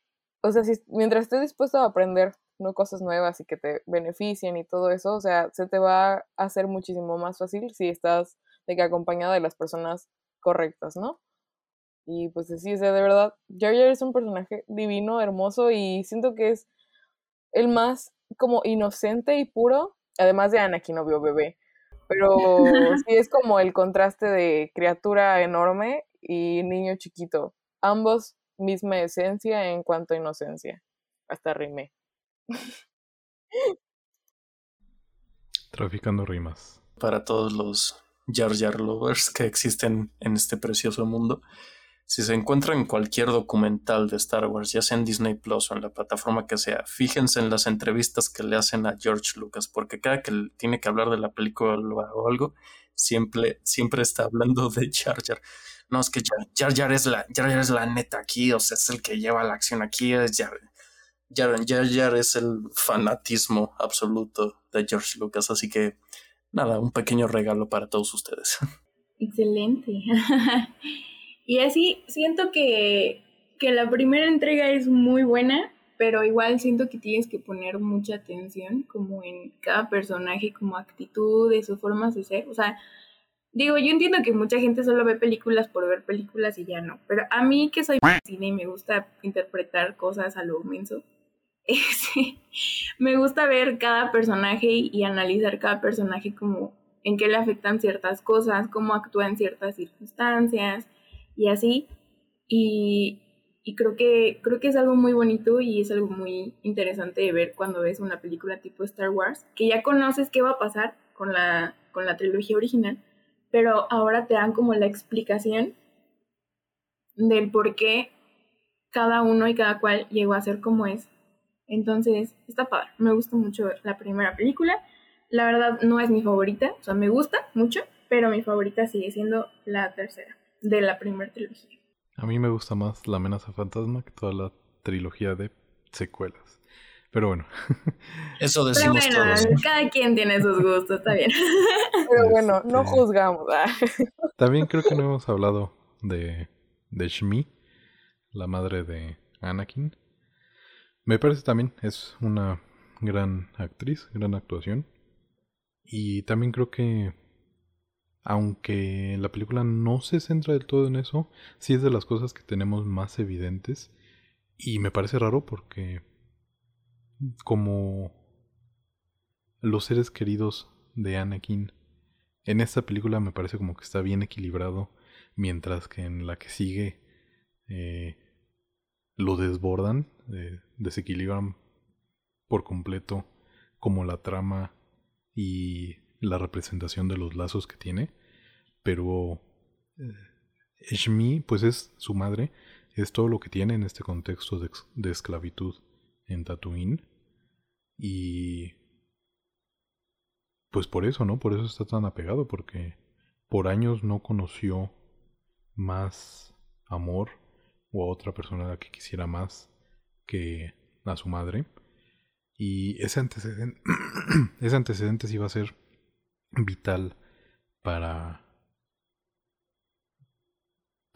o sea, si, mientras estés dispuesto a aprender no cosas nuevas y que te beneficien y todo eso, o sea, se te va a hacer muchísimo más fácil si estás de que acompañada de las personas correctas, ¿no? Y pues sí, o sea, de verdad, Jar Jar es un personaje divino, hermoso y siento que es el más como inocente y puro, además de Anakin, obvio, bebé. Pero <laughs> sí es como el contraste de criatura enorme y niño chiquito. Ambos misma esencia en cuanto a inocencia. Hasta rime. Traficando rimas. Para todos los Jar Jar Lovers que existen en este precioso mundo. Si se encuentran cualquier documental de Star Wars, ya sea en Disney Plus o en la plataforma que sea, fíjense en las entrevistas que le hacen a George Lucas, porque cada que tiene que hablar de la película o algo, siempre, siempre está hablando de Jar Jar. No, es que Jar, Jar, es la, Jar Jar es la neta aquí, o sea, es el que lleva la acción aquí, es Jar Jar es el fanatismo absoluto de George Lucas, así que nada, un pequeño regalo para todos ustedes. <laughs> Excelente. <laughs> y así siento que, que la primera entrega es muy buena, pero igual siento que tienes que poner mucha atención como en cada personaje, como actitudes o formas de ser. O sea, digo, yo entiendo que mucha gente solo ve películas por ver películas y ya no, pero a mí que soy cine y me gusta interpretar cosas a lo inmenso, <laughs> me gusta ver cada personaje y analizar cada personaje como en qué le afectan ciertas cosas, cómo actúa en ciertas circunstancias y así. Y, y, creo, que, creo que es algo muy bonito y es algo muy interesante de ver cuando ves una película tipo Star Wars, que ya conoces qué va a pasar con la, con la trilogía original, pero ahora te dan como la explicación del por qué cada uno y cada cual llegó a ser como es entonces, está padre. Me gusta mucho la primera película. La verdad no es mi favorita, o sea, me gusta mucho, pero mi favorita sigue siendo la tercera, de la primera trilogía. A mí me gusta más La amenaza fantasma que toda la trilogía de secuelas. Pero bueno. <laughs> Eso decimos Pero bueno, todos. cada quien tiene sus gustos, está bien. <laughs> Pero bueno, no Este, juzgamos. ah. <laughs> También creo que no hemos hablado de, de Shmi, la madre de Anakin. Me parece también es una gran actriz, gran actuación. Y también creo que, aunque la película no se centra del todo en eso, sí es de las cosas que tenemos más evidentes. Y me parece raro porque, como los seres queridos de Anakin, en esta película me parece como que está bien equilibrado, mientras que en la que sigue eh, lo desbordan, eh, desequilibran por completo como la trama y la representación de los lazos que tiene, pero eh, Shmi pues es su madre, es todo lo que tiene en este contexto de, de esclavitud en Tatooine y pues por eso, ¿no? Por eso está tan apegado, porque por años no conoció más amor o a otra persona a la que quisiera más que a su madre. Y ese antecedente, <clears throat> ese antecedente sí va a ser vital para,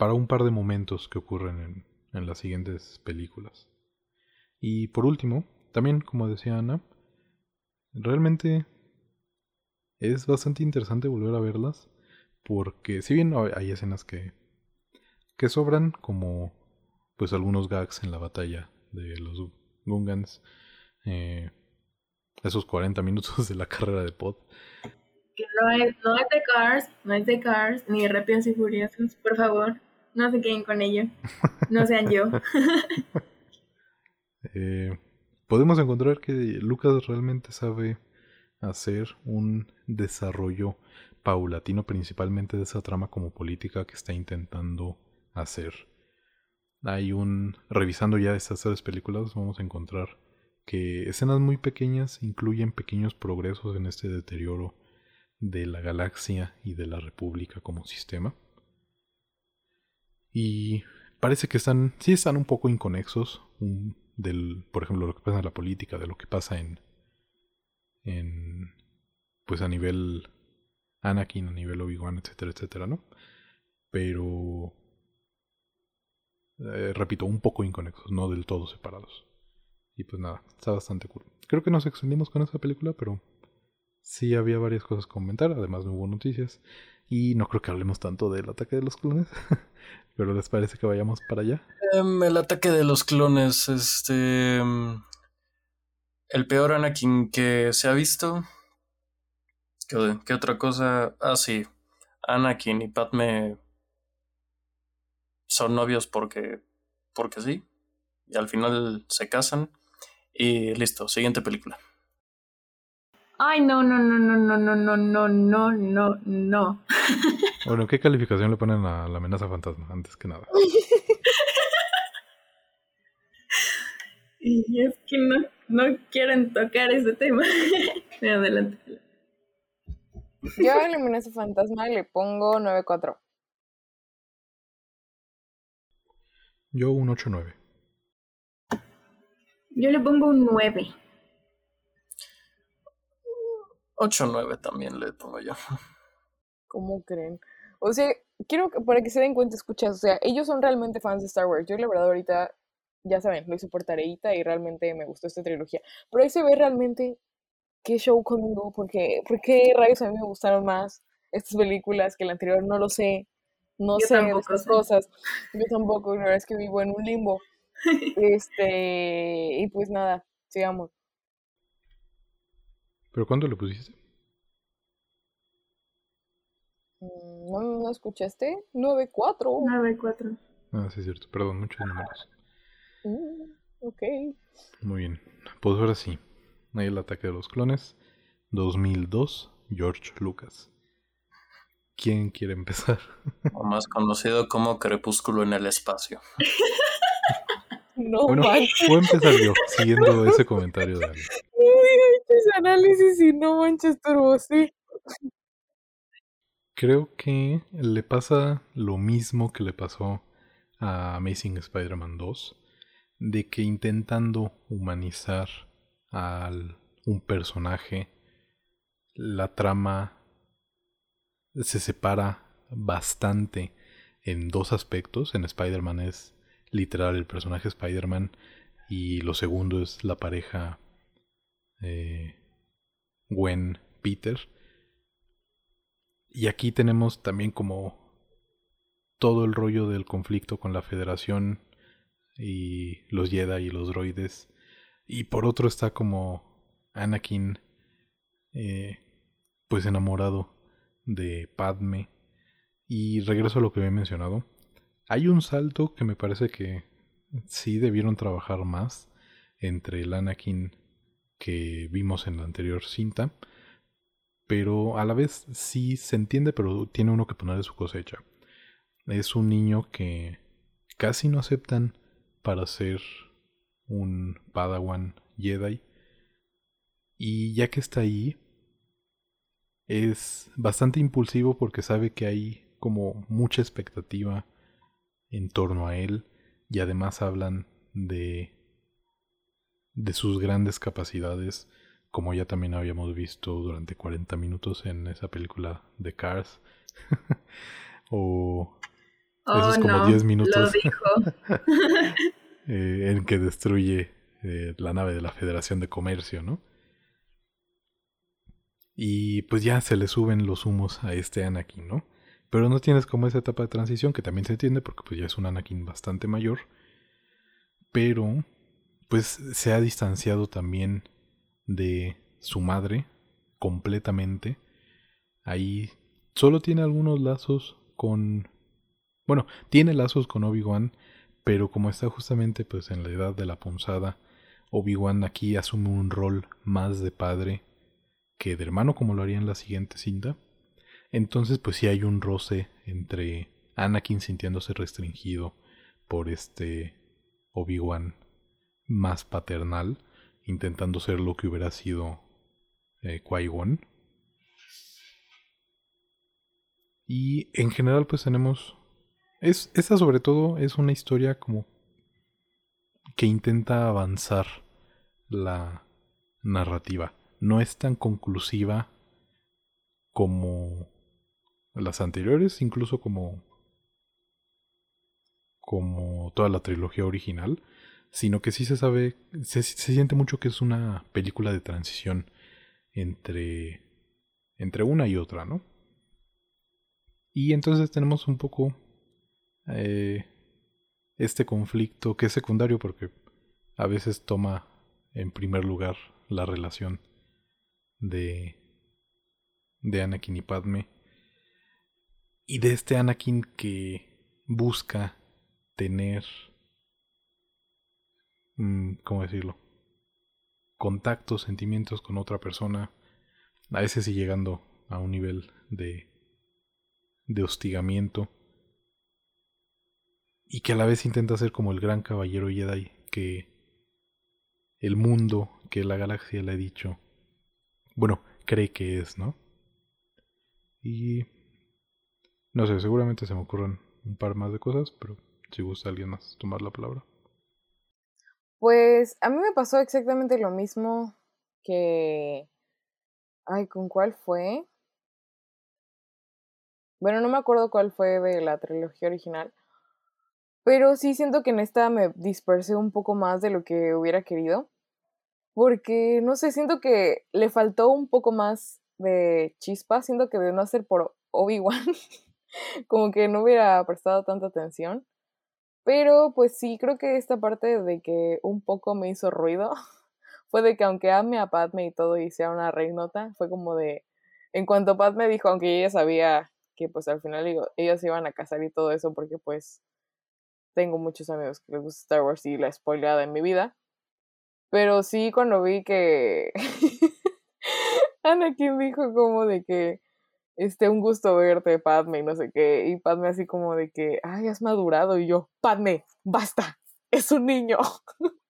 para un par de momentos que ocurren en, en las siguientes películas. Y por último, también como decía Ana, realmente es bastante interesante volver a verlas porque si bien hay- escenas que que sobran como pues algunos gags en la batalla de los Gungans eh, esos 40 minutos de la carrera de Pod Que no es, no es Cars, no es Cars, ni Rápidos y Furiosos. Por favor, no se queden con ello. No sean yo. <laughs> eh, podemos encontrar que Lucas realmente sabe hacer un desarrollo paulatino principalmente de esa trama como política que está intentando hacer. Hay un revisando ya estas tres películas vamos a encontrar que escenas muy pequeñas incluyen pequeños progresos en este deterioro de la galaxia y de la república como sistema. Y parece que están, sí están un poco inconexos del, por ejemplo, lo que pasa en la política, de lo que pasa en, en, pues a nivel Anakin, a nivel Obi-Wan, etcétera, etcétera, ¿no? Pero, eh, repito, un poco inconexos, no del todo separados. Y pues nada, está bastante cool. Creo que nos extendimos con esa película, pero sí había varias cosas que comentar, además no hubo noticias. Y no creo que hablemos tanto del ataque de los clones. <laughs> pero les parece que vayamos para allá. Em, el ataque de los clones, este... em, El peor Anakin que se ha visto. ¿Qué, qué otra cosa? Ah, sí. Anakin y Padme son novios porque... porque sí. Y al final se casan. Y listo, siguiente película. Ay, no, no, no, no, no, no, no, no, no, no, no. Bueno, ¿qué calificación le ponen a la amenaza fantasma? Antes que nada. Y es que no, no quieren tocar ese tema. Adelante. Yo a la amenaza fantasma le pongo 9-4. Yo un 8-9. Yo le pongo un 9. 8-9 también le pongo yo. <laughs> ¿Cómo creen? O sea, quiero que para que se den cuenta, escuchas, o sea, ellos son realmente fans de Star Wars. Yo la verdad ahorita, ya saben, lo hice por tareita y realmente me gustó esta trilogía. Pero ahí se ve realmente qué show conmigo, porque, ¿por qué rayos a mí me gustaron más estas películas que la anterior? No lo sé. No Yo sé de estas sé. cosas. Yo tampoco, la verdad es que vivo en un limbo. <laughs> Este, y pues nada, sigamos. ¿Pero cuándo le pusiste? Mm, ¿No, no escuchaste? 9-4. 9-4. Ah, sí, es cierto. Perdón, muchos números. Mm, ok. Muy bien. Pues ahora sí. Ahí el ataque de los clones. 2002, George Lucas. ¿Quién quiere empezar? O más conocido como Crepúsculo en el espacio. <laughs> No bueno, manches. voy a empezar yo, siguiendo ese comentario de Ale. Análisis y no manches sí. Creo que le pasa lo mismo que le pasó a Amazing Spider-Man 2, de que intentando humanizar a un personaje, la trama se separa bastante en dos aspectos. En Spider-Man es literal el personaje Spider-Man y lo segundo es la pareja eh, Gwen-Peter. Y aquí tenemos también como todo el rollo del conflicto con la Federación y los Jedi y los droides. Y por otro está como Anakin, eh, pues enamorado de Padme. Y regreso a lo que había mencionado. Hay un salto que me parece que sí debieron trabajar más entre el Anakin que vimos en la anterior cinta pero a la vez sí se entiende, pero tiene uno que poner de su cosecha. Es un niño que casi no aceptan para ser un Padawan Jedi. Y ya que está ahí, es bastante impulsivo porque sabe que hay como mucha expectativa en torno a él y además hablan de de sus grandes capacidades como ya también habíamos visto durante 40 minutos en esa película de Cars. <laughs> o Oh, esos como no, 10 minutos Lo dijo. <laughs> eh, en que destruye eh, la nave de la Federación de Comercio, ¿no? Y pues ya se le suben los humos a este Anakin, ¿no? Pero no tienes como esa etapa de transición que también se entiende porque pues ya es un Anakin bastante mayor. Pero pues se ha distanciado también de su madre completamente. Ahí solo tiene algunos lazos con... Bueno, tiene lazos con Obi-Wan, pero como está justamente pues en la edad de la punzada, Obi-Wan aquí asume un rol más de padre que de hermano como lo haría en la siguiente cinta. Entonces pues sí hay un roce entre Anakin sintiéndose restringido por este Obi-Wan más paternal intentando ser lo que hubiera sido eh, Qui-Gon. Y en general pues tenemos... Es, esta sobre todo es una historia como que intenta avanzar la narrativa. No es tan conclusiva como las anteriores, incluso como como toda la trilogía original sino que sí se sabe, se, se, siente mucho que es una película de transición entre, entre una y otra, ¿no? Y entonces tenemos un poco eh, este conflicto que es secundario porque a veces toma en primer lugar la relación de, de Anakin y Padme y de este Anakin que busca tener ¿cómo decirlo? Contactos, sentimientos con otra persona, a veces sí llegando a un nivel de, de hostigamiento, y que a la vez intenta ser como el gran caballero Jedi que el mundo, que la galaxia le ha dicho, bueno, cree que es, ¿no? Y no sé, seguramente se me ocurren un par más de cosas, pero si gusta alguien más tomar la palabra. Pues a mí me pasó exactamente lo mismo que... Ay, ¿con cuál fue? Bueno, no me acuerdo cuál fue de la trilogía original. Pero sí siento que en esta me dispersé un poco más de lo que hubiera querido. Porque, no sé, siento que le faltó un poco más de chispa. Siento que de no hacer por Obi-Wan, <laughs> como que no hubiera prestado tanta atención. Pero pues sí, creo que esta parte de que un poco me hizo ruido <laughs> fue de que aunque ame a Padme y todo y sea una reinota, fue como de, en cuanto Padme dijo, aunque ella sabía que pues al final digo, se iban a casar y todo eso porque pues tengo muchos amigos que les gusta Star Wars y la spoileada en mi vida. Pero sí cuando vi que <laughs> Anakin dijo como de que este, un gusto verte, Padme, y no sé qué. Y Padme así como de que, ay, has madurado. Y yo, Padme, basta, es un niño. <laughs>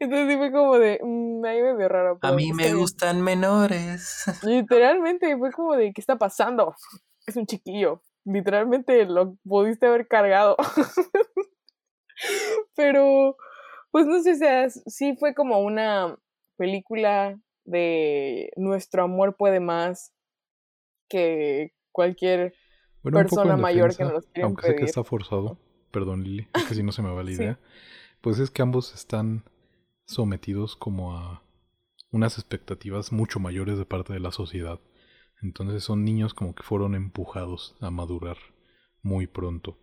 Entonces sí fue como de, mmm, ahí me vio raro. A mí me gustan menores. <laughs> Literalmente fue como de, ¿qué está pasando? Es un chiquillo. Literalmente lo pudiste haber cargado. <laughs> Pero, pues no sé, o sea, sí fue como una película de nuestro amor puede más que cualquier persona mayor que nos quiera Aunque sé que está forzado, perdón Lili, es que si no se me va la <laughs> idea, pues es que ambos están sometidos como a unas expectativas mucho mayores de parte de la sociedad. Entonces son niños como que fueron empujados a madurar muy pronto.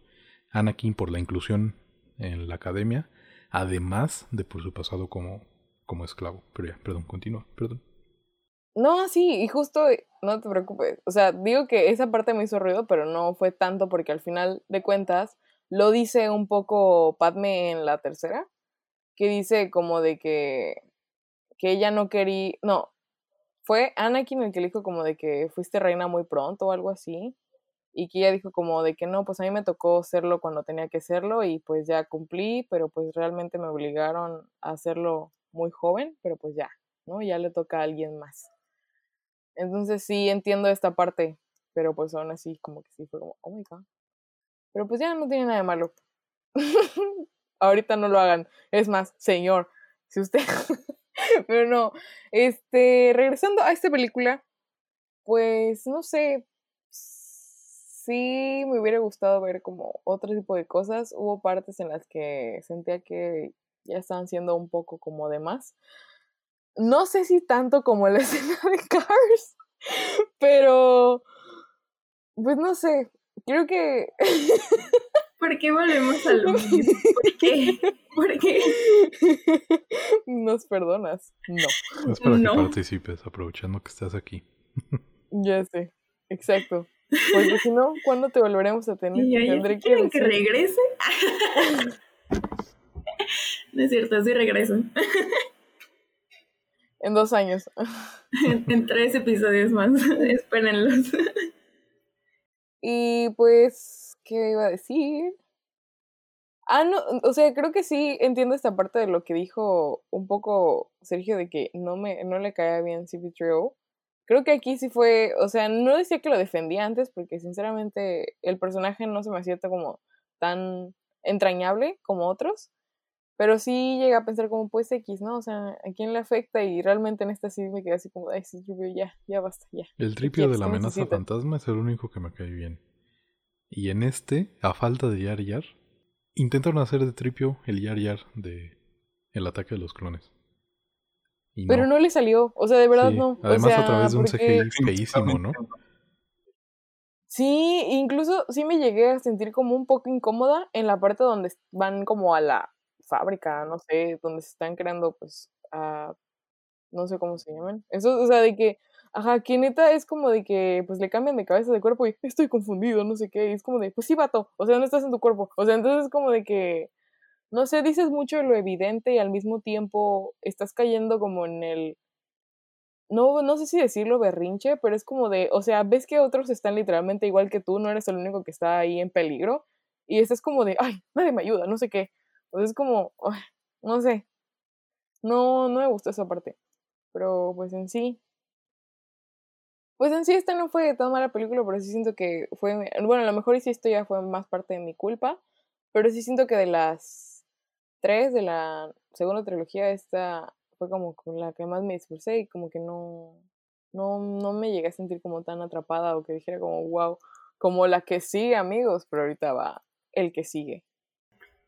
Anakin por la inclusión en la academia, además de por su pasado como, como esclavo. Pero ya, perdón, continúa, perdón. No, sí, y justo, no te preocupes. O sea, digo que esa parte me hizo ruido, pero no fue tanto porque al final de cuentas lo dice un poco Padme en la tercera, que dice como de que, que ella no quería, no, fue Anakin el que le dijo como de que fuiste reina muy pronto o algo así, y que ella dijo como de que no, pues a mí me tocó serlo cuando tenía que serlo y pues ya cumplí, pero pues realmente me obligaron a hacerlo muy joven, pero pues ya, ¿no? Ya le toca a alguien más. Entonces sí entiendo esta parte, pero pues aún así como que sí fue como, oh my god. Pero pues ya no tiene nada de malo. <laughs> Ahorita no lo hagan. Es más, señor, si usted... <laughs> pero no, este, regresando a esta película, pues no sé, sí me hubiera gustado ver como otro tipo de cosas. Hubo partes en las que sentía que ya estaban siendo un poco como de más. No sé si tanto como la <laughs> escena de Cars, pero pues no sé, creo que... <laughs> ¿Por qué volvemos a lo mismo? ¿Por qué? ¿Por qué? <laughs> ¿Nos perdonas? No. Es para que participes, aprovechando que estás aquí. ya sé, exacto. Porque si no, ¿cuándo te volveremos a tener? Tendré que, que regrese? no es cierto, sí regreso. En dos años. <laughs> en, tres episodios más. <laughs> Espérenlos. y pues, ¿qué iba a decir? Ah, no, o sea, creo que sí entiendo esta parte de lo que dijo un poco Sergio de que no me no le caía bien CP3O. Creo que aquí sí fue, o sea, no decía que lo defendía antes porque sinceramente el personaje no se me hacía como tan entrañable como otros, pero sí llegué a pensar como, pues X, ¿no? O sea, ¿a quién le afecta? Y realmente en esta sí me quedé así como, ay, sí, ya, ya basta, ya. El tripio de la amenaza fantasma es el único que me cae bien. Y en este, a falta de Yar Yar, intentaron hacer de tripio el Yar Yar de El ataque de los clones. Pero no le salió, o sea, de verdad no. Además a través de un CGI feísimo, ¿no? Sí, incluso sí me llegué a sentir como un poco incómoda en la parte donde van como a la fábrica, no sé, donde se están creando, pues, a, no sé cómo se llaman. Eso, o sea, de que, ajá, que es como de que, pues, le cambian de cabeza de cuerpo y estoy confundido, no sé qué, y es como de, pues sí, vato, o sea, no estás en tu cuerpo, o sea, entonces es como de que, no sé, dices mucho lo evidente y al mismo tiempo estás cayendo como en el, no, no sé si decirlo berrinche, pero es como de, o sea, ves que otros están literalmente igual que tú, no eres el único que está ahí en peligro, y estás como de, ay, nadie me ayuda, no sé qué. Pues es como, no sé, no, no me gustó esa parte. Pero pues en sí, pues en sí esta no fue tan mala película, pero sí siento que fue, bueno, a lo mejor sí esto ya fue más parte de mi culpa, pero sí siento que de las tres, de la segunda trilogía, esta fue como con la que más me esforcé y como que no, no, no me llegué a sentir como tan atrapada o que dijera como, wow, como la que sigue, amigos, pero ahorita va el que sigue.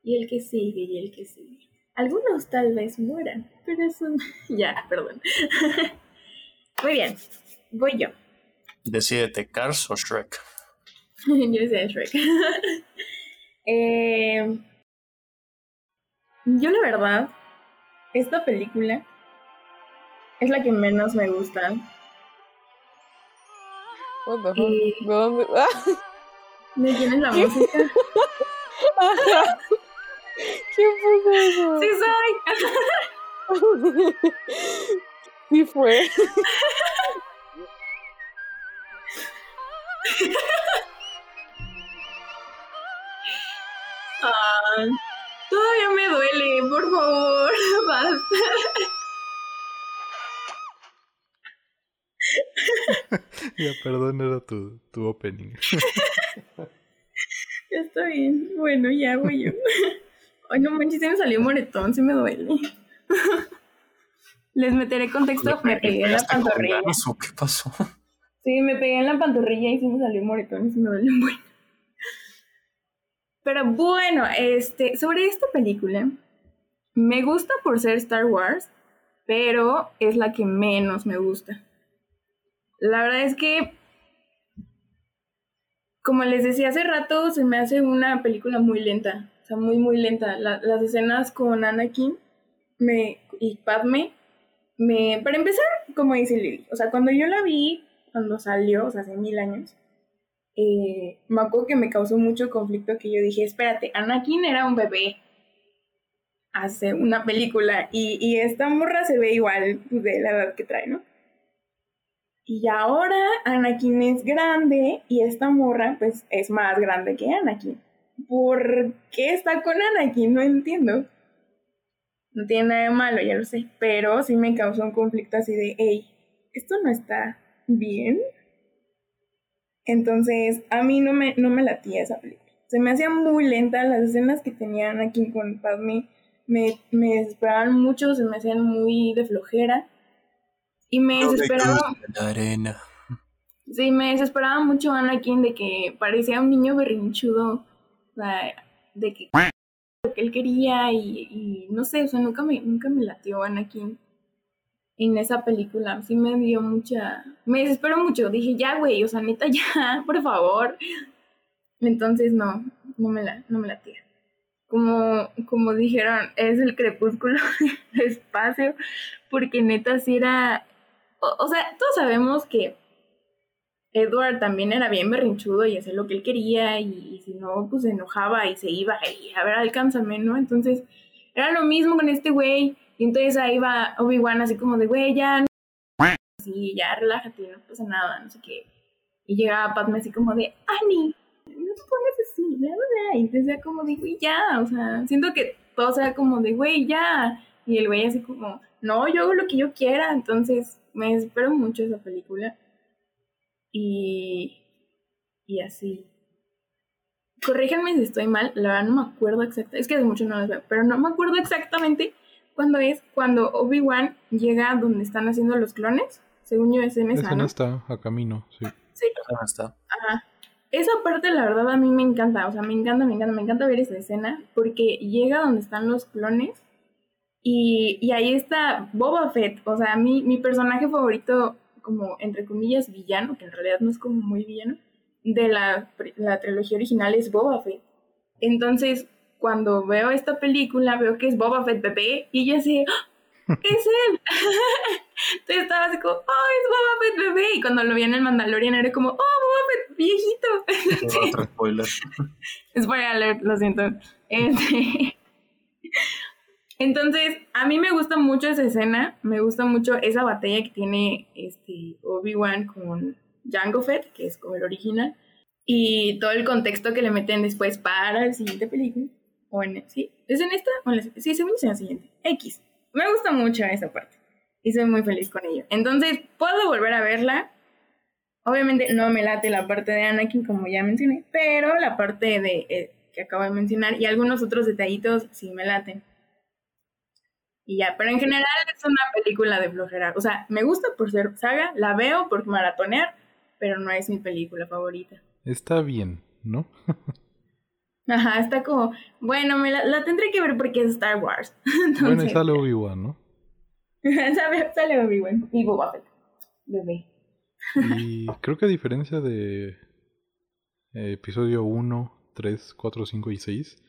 Y el que sigue, y el que sigue. Algunos tal vez mueran, pero eso... <laughs> ya, perdón. <laughs> Muy bien, voy yo. Decídete, Cars o Shrek. <laughs> yo decía Shrek. eh, yo la verdad, esta película es la que menos me gusta. What the fuck? ¿De dónde? ¿De quién es la música? ¿Quién puso eso? ¡Sí soy! <laughs> sí fue. <laughs> Ah, todavía me duele, por favor, <laughs> basta. ya, perdón, era tu, tu opening. Está bien, bueno, ya voy yo. Ay, no manches, se me salió moretón, sí me duele. <laughs> Les meteré contexto, me pegué en la pantorrilla. ¿Qué pasó? Sí, me pegué en la pantorrilla y sí me salió moretón y sí me duele bueno. Pero bueno, este, sobre esta película, me gusta por ser Star Wars, pero es la que menos me gusta. La verdad es que, como les decía hace rato, se me hace una película muy lenta, sea, muy, muy lenta. las escenas con Anakin me, y Padme, me, para empezar, como dice Lily, o sea, cuando yo la vi, cuando salió, o sea, hace mil años, eh, me acuerdo que me causó mucho conflicto que yo dije, espérate, Anakin era un bebé hace una película y, y esta morra se ve igual de la edad que trae, ¿no? Y ahora Anakin es grande y esta morra pues es más grande que Anakin. ¿Por qué está con Anakin? No entiendo. No tiene nada de malo, ya lo sé, pero sí me causó un conflicto así de, hey, esto no está bien. Entonces, a mí no me, no me latía esa película. Se me hacía muy lenta, las escenas que tenían aquí con Padme me, me desesperaban mucho, se me hacían muy de flojera. Y me desesperaba. La arena. Sí, me desesperaba mucho Anakin de que parecía un niño berrinchudo. Sea, de que lo que él quería y, y, no sé, o sea, nunca me, nunca me latió Anakin en esa película. Sí me dio mucha... Me desesperó mucho. Dije, ya, güey, o sea, neta, <laughs> ya, por favor. Entonces, no, no me la, no me la tira. Como, como dijeron, es el crepúsculo <laughs> del espacio, porque neta sí era... O, o, sea, todos sabemos que Edward también era bien berrinchudo y hacía lo que él quería y, y si no, pues se enojaba y se iba y a ver, alcánzame, ¿no? Entonces, era lo mismo con este güey y entonces ahí va Obi-Wan así como de, güey, ya, así, ya, relájate, no pasa nada, no sé qué. Y llegaba Padme así como de, Ani, no te pongas así, bla, bla. Y entonces ya como de, güey, ya, o sea, siento que todo sea como de, güey, ya. Y el güey así como, no, yo hago lo que yo quiera. Entonces me espero mucho esa película. Y, y así. Corríjanme si estoy mal, la verdad no me acuerdo exactamente, es que hace mucho no las veo, pero no me acuerdo exactamente cuándo es cuando Obi-Wan llega donde están haciendo los clones. Según yo es en esa, Esa no ¿no? está a camino, sí. Sí, Ahí está. Ajá. Esa parte, la verdad, a mí me encanta. O sea, me encanta, me encanta, me encanta ver esa escena. Porque llega donde están los clones. Y, y ahí está Boba Fett. O sea, mi, mi personaje favorito, como entre comillas, villano, que en realidad no es como muy villano, de la, la trilogía original es Boba Fett. Entonces, cuando veo esta película, veo que es Boba Fett bebé. Y yo así, ¡Ah! ¡es él! <laughs> Entonces estaba así como, ¡oh, es Boba Fett bebé! Y cuando lo vi en el Mandalorian era como, ¡oh, Boba Fett viejito! <laughs> Otro spoiler. <laughs> Spoiler alert, lo siento. Este... Entonces, a mí me gusta mucho esa escena, me gusta mucho esa batalla que tiene este Obi-Wan con Jango Fett, que es como el original, y todo el contexto que le meten después para la siguiente película. O en, ¿sí? ¿Es en esta? O en la, sí, según es en la siguiente. X. Me gusta mucho esa parte. Y soy muy feliz con ello. Entonces, puedo volver a verla. Obviamente no me late la parte de Anakin, como ya mencioné, pero la parte de eh, que acabo de mencionar y algunos otros detallitos sí me laten. Y ya, pero en general es una película de flojera. O sea, me gusta por ser saga, la veo por maratonear, pero no es mi película favorita. Está bien, ¿no? <laughs> Ajá, está como, bueno, me la, la tendré que ver porque es Star Wars. <laughs> Bueno, y sale Obi-Wan, ¿no? <laughs> sale, sale Obi-Wan y Boba Fett, bebé. Y creo que a diferencia de eh, episodio 1, 3, 4, 5 y 6,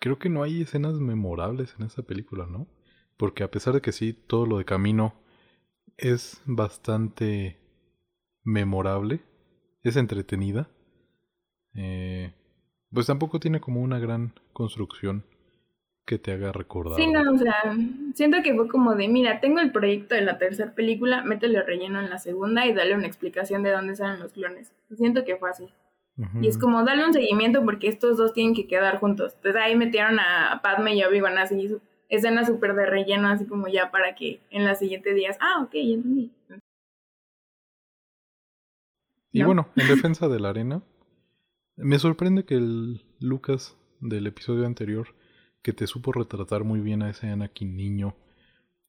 creo que no hay escenas memorables en esta película, ¿no? Porque a pesar de que sí, todo lo de camino es bastante memorable, es entretenida, eh, pues tampoco tiene como una gran construcción que te haga recordar. Sí, no, o sea, siento que fue como de, mira, tengo el proyecto de la tercera película, métele relleno en la segunda y dale una explicación de dónde salen los clones. Siento que fue así. Y es como darle un seguimiento porque estos dos tienen que quedar juntos. Entonces ahí metieron a Padme y a Obi-Wan así, escena súper de relleno, así como ya para que en los siguientes días, ah, ok, ya entendí. Y bueno, en <laughs> defensa de la arena, me sorprende que el Lucas del episodio anterior, que te supo retratar muy bien a ese Anakin niño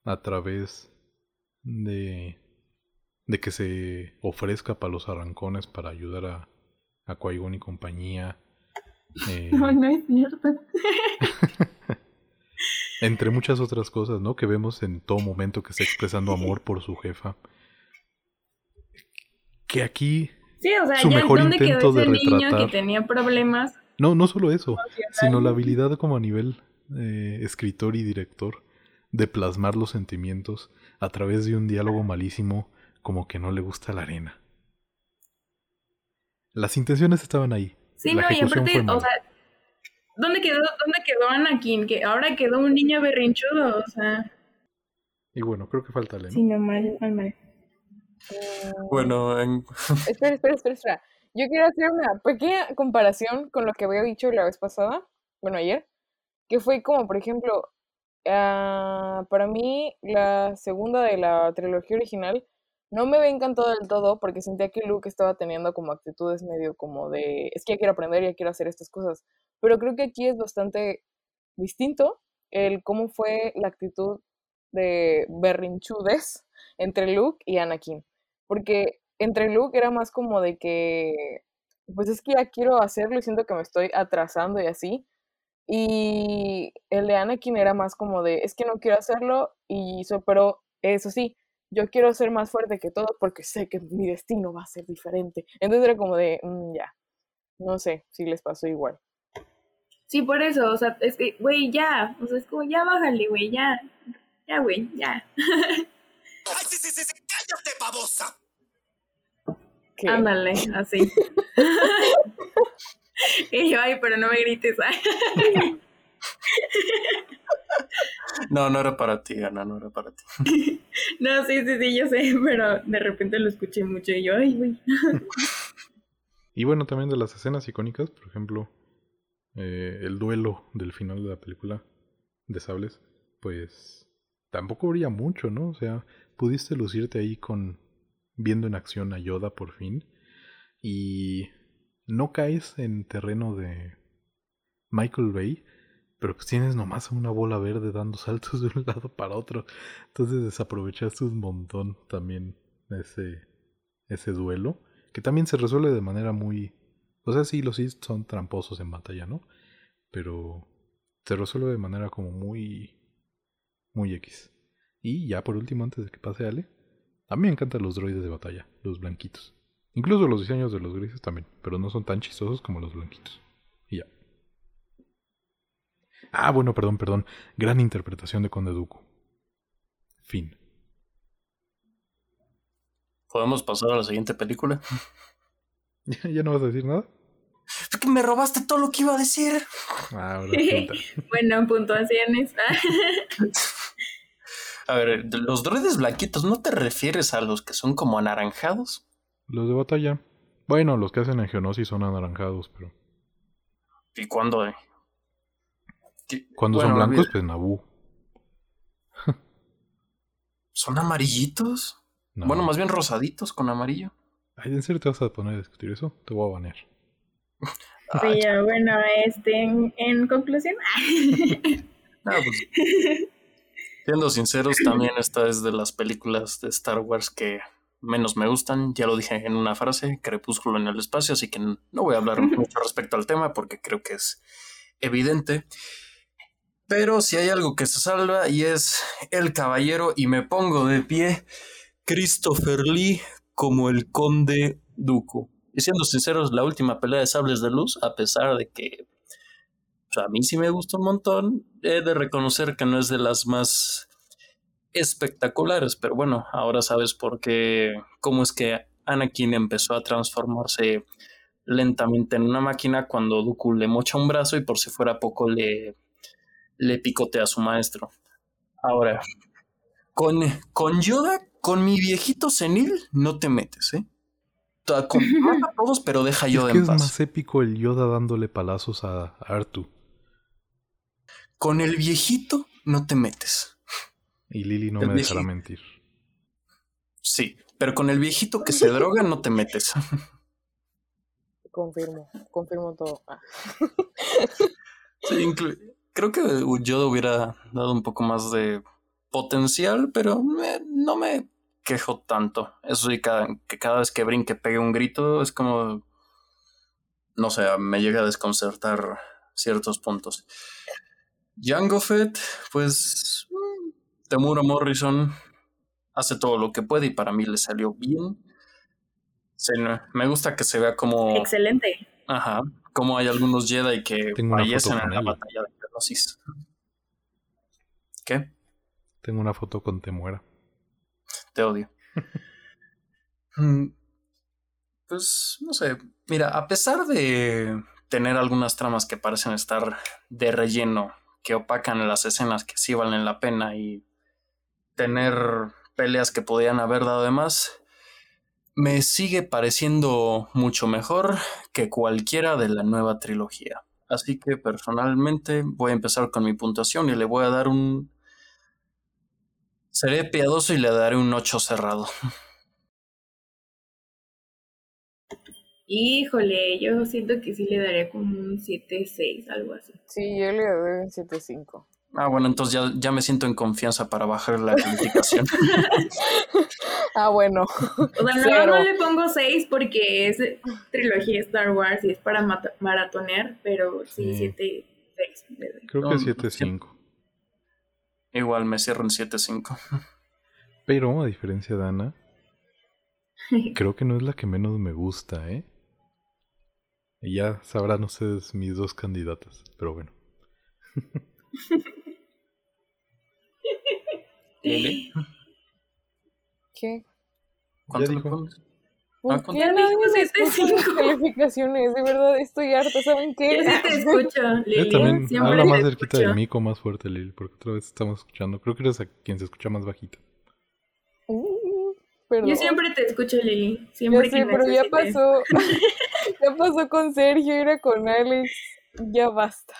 a través de, de que se ofrezca para los arrancones para ayudar a, a qui y compañía. <laughs> Eh, No, no es cierto. <laughs> entre muchas otras cosas, ¿no? Que vemos en todo momento que está expresando amor por su jefa. Que aquí Sí, o sea, Su ya mejor dónde quedó intento de ese niño que retratar. tenía problemas. No, no solo eso, sino la habilidad como a nivel eh, escritor y director de plasmar los sentimientos a través de un diálogo malísimo como que no le gusta la arena. Las intenciones estaban ahí. Sí, la no, y aparte, o sea, ¿dónde quedó, ¿dónde quedó Anakin? Que ahora quedó un niño berrinchudo, o sea. Y bueno, creo que falta Elena. Sí, no, mal, mal, mal. Bueno, en- <laughs> Espera, espera, espera, espera. Yo quiero hacer una pequeña comparación con lo que había dicho la vez pasada, bueno, ayer, que fue como, por ejemplo, ah, para mí la segunda de la trilogía original no me había encantado del todo porque sentía que Luke estaba teniendo como actitudes medio como de, es que ya quiero aprender, ya quiero hacer estas cosas, pero creo que aquí es bastante distinto el cómo fue la actitud de berrinchudes <laughs> entre Luke y Anakin. Porque entre Luke era más como de que, pues es que ya quiero hacerlo y siento que me estoy atrasando y así. Y el de Anakin era más como de, es que no quiero hacerlo y eso, pero eso sí, yo quiero ser más fuerte que todos porque sé que mi destino va a ser diferente. Entonces era como de, "Mm, ya, no sé si les pasó igual. Sí, por eso, o sea, es que, güey, ya, o sea, es como, ya bájale, güey, ya, ya, güey, ya. ¡Ay, sí, sí, sí, sí! ¡Cállate, babosa! Que- Ándale, así. <laughs> <laughs> y yo, ay, pero no me grites. <laughs> no, no era para ti, Ana, no era para ti. <laughs> no, sí, sí, sí, yo sé, pero de repente lo escuché mucho y yo, ay, güey. Y bueno, también de las escenas icónicas, por ejemplo, eh, el duelo del final de la película de sables, pues tampoco brilla mucho, ¿no? O sea, pudiste lucirte ahí con viendo en acción a Yoda por fin y no caes en terreno de Michael Bay, pero pues tienes nomás una bola verde dando saltos <laughs> de un lado para otro, entonces desaprovechaste un montón también ese ese duelo que también se resuelve de manera muy... O sea, sí, los Sith son tramposos en batalla, ¿no? Pero se resuelve de manera como muy... Muy X. Y ya por último, antes de que pase Ale, a mí me encantan los droides de batalla, los blanquitos. Incluso los diseños de los grises también, pero no son tan chistosos como los blanquitos. Ah, bueno, perdón, perdón. Gran interpretación de Conde Dooku. Fin. ¿Podemos pasar a la siguiente película? <laughs> ¿Ya no vas a decir nada? Es que me robaste todo lo que iba a decir. Ah. <laughs> Bueno, puntuaciones. <laughs> A ver, los droides blanquitos, ¿no te refieres a los que son como anaranjados? Los de batalla. Bueno, los que hacen en Geonosis son anaranjados, pero ¿Y cuándo? eh? ¿Qué- cuando bueno, son blancos, pues Naboo. <laughs> ¿Son amarillitos? No. Bueno, más bien rosaditos con amarillo. Ay, ¿en serio te vas a poner a discutir eso? Te voy a banear. <laughs> Pero bueno, este, en, en conclusión, <laughs> no, pues, Siendo sinceros, también esta es de las películas de Star Wars que menos me gustan. Ya lo dije en una frase, Crepúsculo en el espacio, así que no voy a hablar mucho respecto al tema porque creo que es evidente. Pero si hay algo que se salva y es el caballero y me pongo de pie, Christopher Lee como el conde Dooku. Y siendo sinceros, la última pelea de sables de luz, a pesar de que a mí sí me gusta un montón, he de reconocer que no es de las más espectaculares, pero bueno, ahora sabes por qué, cómo es que Anakin empezó a transformarse lentamente en una máquina cuando Dooku le mocha un brazo y por si fuera poco le, le picotea a su maestro. Ahora, con, con Yoda, con mi viejito senil, no te metes, ¿eh? Con, <laughs> mata a todos, pero deja a Yoda es que en es paz. más épico el Yoda dándole palazos a Artu. Con el viejito, no te metes. Y Lily no El me dejará viejito. mentir. Sí, pero con el viejito que se droga, no te metes. Confirmo, confirmo todo. Ah. Sí, inclu- Creo que Yoda hubiera dado un poco más de potencial, pero me- no me quejo tanto. Eso sí, cada, que cada vez que brinque pegue un grito es como, no sé, me llega a desconcertar ciertos puntos. Jango Fett, pues Temura Morrison hace todo lo que puede y para mí le salió bien. Se- me gusta que se vea como... Excelente. Ajá. Como hay algunos Jedi que fallecen en la batalla de Geonosis. ¿Qué? Tengo una foto con Temuera. Te odio. <laughs> Mm, pues, no sé. Mira, a pesar de tener algunas tramas que parecen estar de relleno, que opacan las escenas que sí valen la pena y tener peleas que podían haber dado de más, me sigue pareciendo mucho mejor que cualquiera de la nueva trilogía. Así que personalmente voy a empezar con mi puntuación y le voy a dar un... Seré piadoso y le daré un 8 cerrado. Híjole, yo siento que sí le daría como un 7-6, algo así. Sí, yo le doy un 7.5. Ah, bueno, entonces ya, ya me siento en confianza para bajar la calificación. <laughs> Ah, bueno. O sea, no, le pongo 6 porque es trilogía Star Wars y es para maratonear, pero sí, Sí. 7-6 le doy. Creo No, que no, 7.5. Igual me cierro en 7.5. <laughs> Pero, a diferencia de Ana, <laughs> creo que no es la que menos me gusta, ¿eh? Y ya sabrán ustedes mis dos candidatas. Pero bueno. Lili, ¿Qué? ¿Cuánto Ya le pones? ¿Por Ah, qué ¿cuánto? Ya nadie dijo me escucha 7.5. las calificaciones? De verdad, estoy harta. ¿Saben Yo qué? sí te <laughs> escucho, Lili. también siempre habla más cerquita del mico, más fuerte, Lili, porque otra vez estamos escuchando. Creo que eres a quien se escucha más bajito. Uh, perdón. Yo siempre te escucho, Lili. Ya Siempre sé, que pero ya pasó. <laughs> <laughs> ya pasó con Sergio, era con Alex. Ya basta.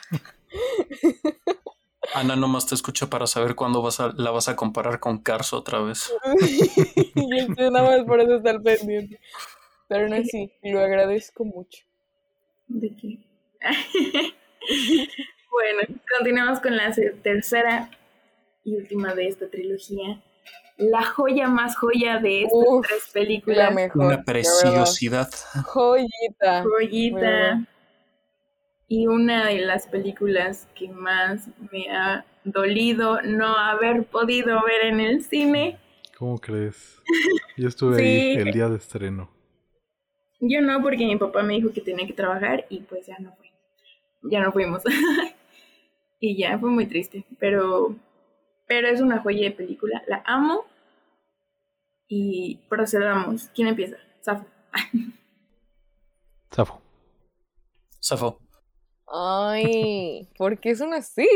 Ana nomás te escucha para saber cuándo vas a, la vas a comparar con Cars otra vez. <laughs> y usted nada más por eso está al pendiente. Pero no es así, lo agradezco mucho. ¿De qué? <laughs> bueno, continuamos con la tercera y última de esta trilogía. La joya más joya de estas Uf, tres La películas. mejor. Una la preciosidad. Joyita. Joyita. Y una de las películas que más me ha dolido no haber podido ver en el cine. ¿Cómo crees? Yo estuve <laughs> Sí. ahí el día de estreno. Yo no, porque mi papá me dijo que tenía que trabajar y pues ya no fui. Ya no fuimos. <laughs> y ya fue muy triste. Pero, pero es una joya de película. La amo. Y procedamos. ¿Quién empieza? Safo. Zafo. <laughs> Safo. Ay, ¿por qué son así?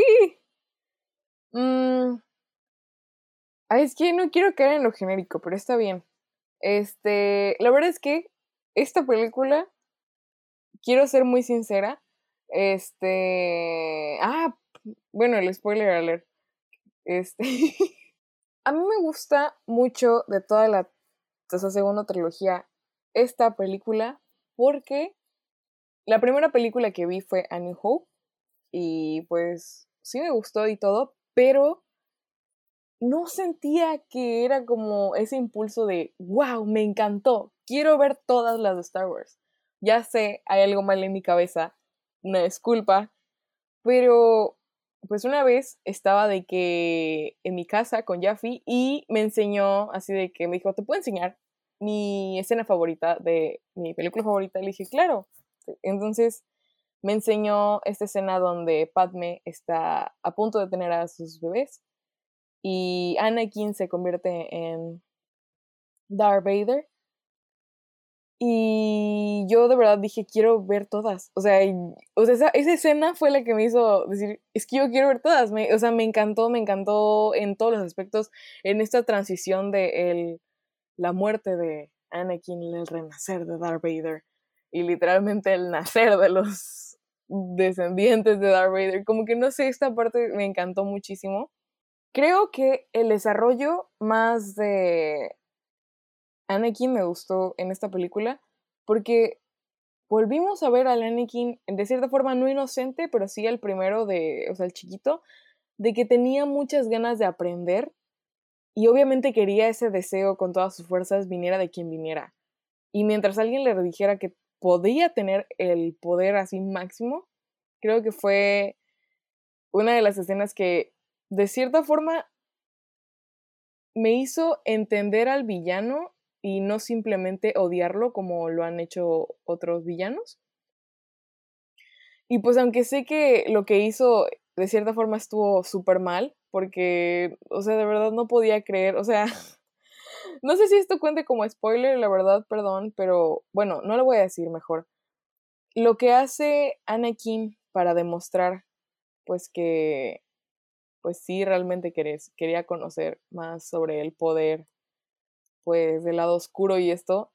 Mm. Es que no quiero caer en lo genérico, pero está bien. Este, la verdad es que esta película, quiero ser muy sincera, este, ah, bueno, el spoiler alert. Este, <laughs> a mí me gusta mucho de toda la segunda trilogía esta película porque la primera película que vi fue A New Hope y pues sí me gustó y todo, pero no sentía que era como ese impulso de, wow, me encantó, quiero ver todas las de Star Wars. Ya sé, hay algo mal en mi cabeza, una disculpa, pero pues una vez estaba de que en mi casa con Jaffe y me enseñó así de que me dijo, ¿te puedo enseñar mi escena favorita de mi película favorita? Le dije, claro. Entonces me enseñó esta escena donde Padme está a punto de tener a sus bebés y Anakin se convierte en Darth Vader. Y yo de verdad dije, quiero ver todas. O sea, o sea esa, escena fue la que me hizo decir, es que yo quiero ver todas. Me, o sea, me encantó, me encantó en todos los aspectos, en esta transición de el, la muerte de Anakin, el renacer de Darth Vader y literalmente el nacer de los descendientes de Darth Vader. Como que no sé, esta parte me encantó muchísimo. Creo que el desarrollo más de Anakin me gustó en esta película porque volvimos a ver al Anakin de cierta forma no inocente, pero sí el primero de, o sea, el chiquito, de que tenía muchas ganas de aprender y obviamente quería ese deseo con todas sus fuerzas viniera de quien viniera. Y mientras alguien le dijera que podía tener el poder así máximo, creo que fue una de las escenas que de cierta forma me hizo entender al villano y no simplemente odiarlo como lo han hecho otros villanos. Y pues aunque sé que lo que hizo de cierta forma estuvo súper mal, porque, o sea, de verdad no podía creer, o sea, <laughs> no sé si esto cuente como spoiler, la verdad, perdón, pero bueno, no lo voy a decir mejor. Lo que hace Anakin para demostrar, pues que, pues sí, realmente quería conocer más sobre el poder pues del lado oscuro y esto,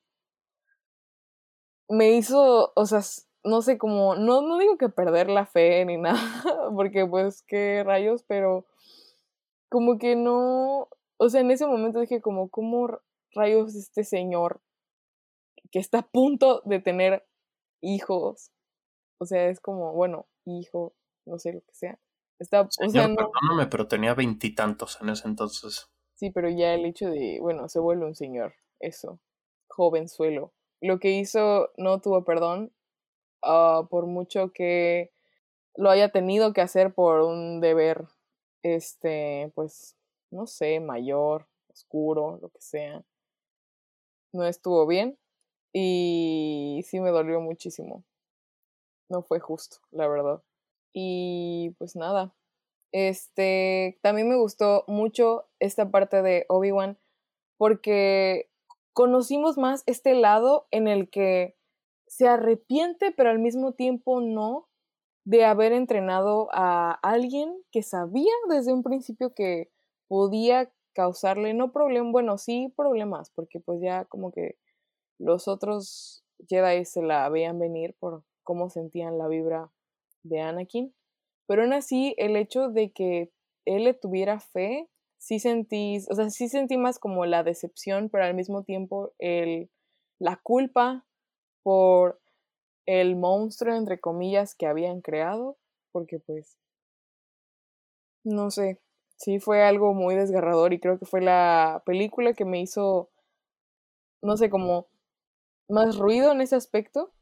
me hizo, o sea, no sé cómo, no, no digo que perder la fe ni <laughs> nada, porque pues qué rayos, pero como que no, o sea, en ese momento dije como, ¿cómo rayos este señor que está a punto de tener hijos? O sea, es como, bueno, hijo, no sé lo que sea. Está, o sea, no... perdóname, pero tenía veintitantos en ese entonces. Sí, pero ya el hecho de, bueno, se vuelve un señor, eso, jovenzuelo. Lo que hizo no tuvo perdón, uh, por mucho que lo haya tenido que hacer por un deber, este, pues, no sé, mayor, oscuro, lo que sea. No estuvo bien y sí me dolió muchísimo. No fue justo, la verdad. Y pues nada, este, también me gustó mucho esta parte de Obi-Wan porque conocimos más este lado en el que se arrepiente, pero al mismo tiempo no, de haber entrenado a alguien que sabía desde un principio que podía causarle, no problemas, bueno, sí problemas, porque pues ya como que los otros Jedi se la veían venir por cómo sentían la vibra de Anakin. Pero aún así, el hecho de que él le tuviera fe, sí sentí, o sea, sí sentí más como la decepción, pero al mismo tiempo el, la culpa por el monstruo, entre comillas, que habían creado, porque pues, no sé, sí fue algo muy desgarrador y creo que fue la película que me hizo, no sé, como más ruido en ese aspecto.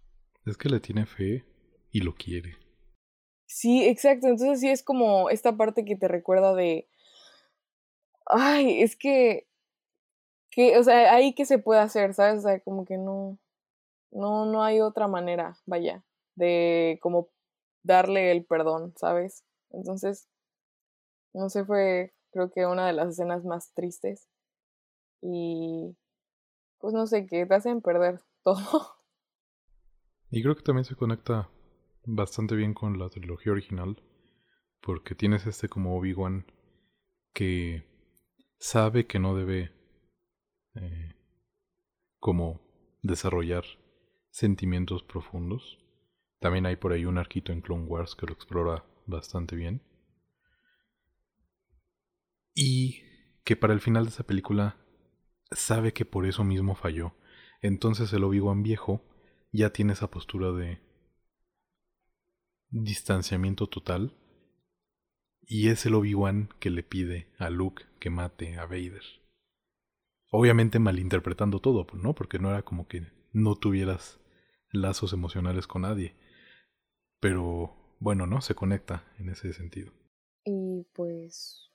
Es que le tiene fe y lo quiere. Sí, exacto. Entonces sí es como esta parte que te recuerda de. Ay, es que. que o sea, ahí que se puede hacer, ¿sabes? O sea, como que no. No, no hay otra manera, vaya, de como darle el perdón, ¿sabes? Entonces, no sé, fue creo que una de las escenas más tristes. Y pues no sé, que te hacen perder <laughs> todo. Y creo que también se conecta bastante bien con la trilogía original, porque tienes este como Obi-Wan que sabe que no debe eh, como desarrollar sentimientos profundos. También hay por ahí un arquito en Clone Wars que lo explora bastante bien. Y que para el final de esa película sabe que por eso mismo falló. Entonces el Obi-Wan viejo ya tiene esa postura de distanciamiento total Y es el Obi-Wan que le pide a Luke que mate a Vader. Obviamente malinterpretando todo, pues, ¿no? Porque no era como que no tuvieras lazos emocionales con nadie. Pero bueno, ¿no? Se conecta en ese sentido. Y pues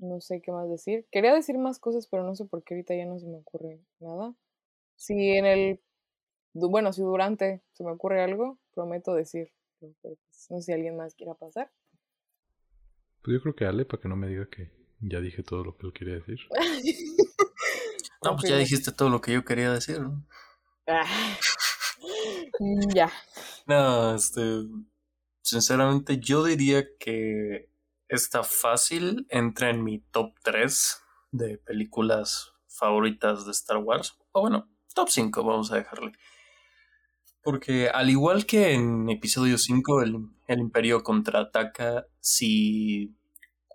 no sé qué más decir. Quería decir más cosas, pero no sé por qué ahorita ya no se me ocurre nada. Si en el, bueno, si durante se me ocurre algo, prometo decir. Pues, no sé si alguien más quiera pasar. Pues yo creo que Ale, para que no me diga que ya dije todo lo que él quería decir. <laughs> No, pues ya dijiste todo lo que yo quería decir. ¿no? Ah. <laughs> Ya. <laughs> No, este. Sinceramente, yo diría que esta fácil entra en mi top 3 de películas favoritas de Star Wars. O bueno, top 5, vamos a dejarle. Porque al igual que en episodio 5, el, el Imperio contraataca, si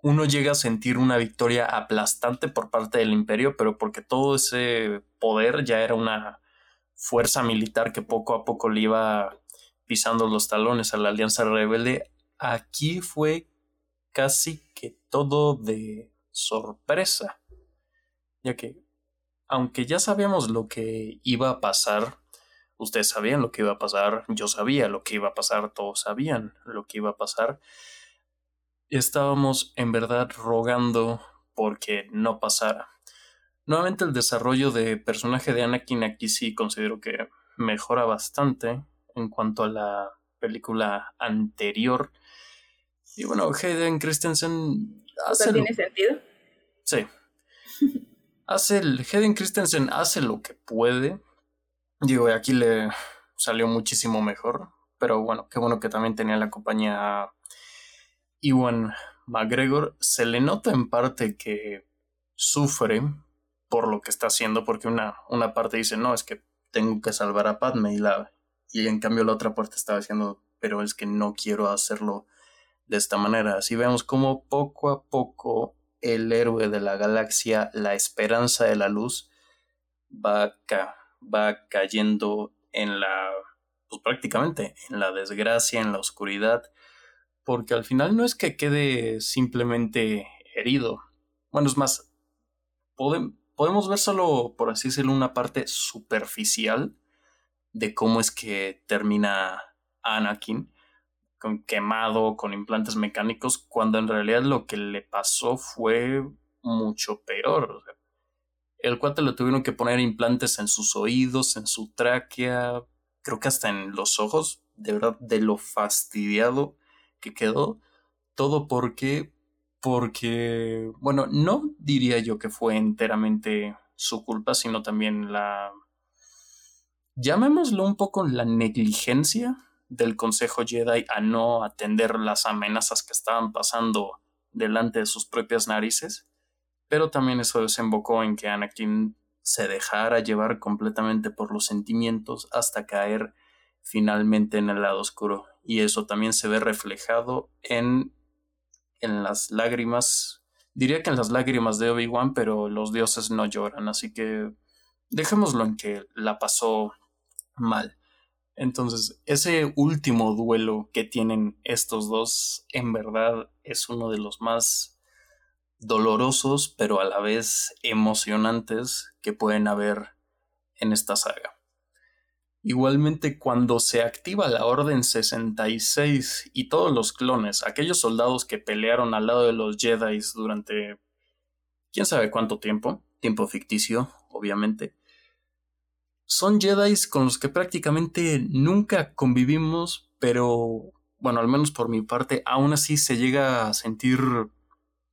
uno llega a sentir una victoria aplastante por parte del imperio, pero porque todo ese poder ya era una fuerza militar que poco a poco le iba pisando los talones a la Alianza Rebelde, aquí fue casi que todo de sorpresa, ya que aunque ya sabíamos lo que iba a pasar, ustedes sabían lo que iba a pasar, yo sabía lo que iba a pasar, todos sabían lo que iba a pasar, estábamos en verdad rogando porque no pasara. Nuevamente el desarrollo de personaje de Anakin aquí sí considero que mejora bastante en cuanto a la película anterior. Y bueno, Hayden Christensen hace... ¿Tiene sentido? Sí. <laughs> hace el... Hayden Christensen hace lo que puede. Digo, aquí le salió muchísimo mejor. Pero bueno, qué bueno que también tenía la compañía Iwan McGregor. Se le nota en parte que sufre por lo que está haciendo, porque una, una parte dice, no, es que tengo que salvar a Padme y la... Y en cambio la otra parte estaba diciendo, pero es que no quiero hacerlo de esta manera. Así vemos como poco a poco el héroe de la galaxia, la esperanza de la luz, va, va cayendo en la, pues prácticamente, en la desgracia, en la oscuridad, porque al final no es que quede simplemente herido. Bueno, es más, podemos ver solo, por así decirlo, una parte superficial de cómo es que termina Anakin, con quemado, con implantes mecánicos, cuando en realidad lo que le pasó fue mucho peor. el cuate le tuvieron que poner implantes en sus oídos, en su tráquea, creo que hasta en los ojos, de verdad, de lo fastidiado que quedó. Todo porque, porque, bueno, no diría yo que fue enteramente su culpa, sino también la, llamémoslo un poco la negligencia del Consejo Jedi a no atender las amenazas que estaban pasando delante de sus propias narices, pero también eso desembocó en que Anakin se dejara llevar completamente por los sentimientos hasta caer finalmente en el lado oscuro. Y eso también se ve reflejado en, en las lágrimas. Diría que en las lágrimas de Obi-Wan, pero los dioses no lloran, así que dejémoslo en que la pasó mal. Entonces, ese último duelo que tienen estos dos, en verdad, es uno de los más dolorosos, pero a la vez emocionantes que pueden haber en esta saga. Igualmente, cuando se activa la Orden 66 y todos los clones, aquellos soldados que pelearon al lado de los Jedi durante quién sabe cuánto tiempo, tiempo ficticio, obviamente, son Jedi con los que prácticamente nunca convivimos, pero bueno, al menos por mi parte, aún así se llega a sentir,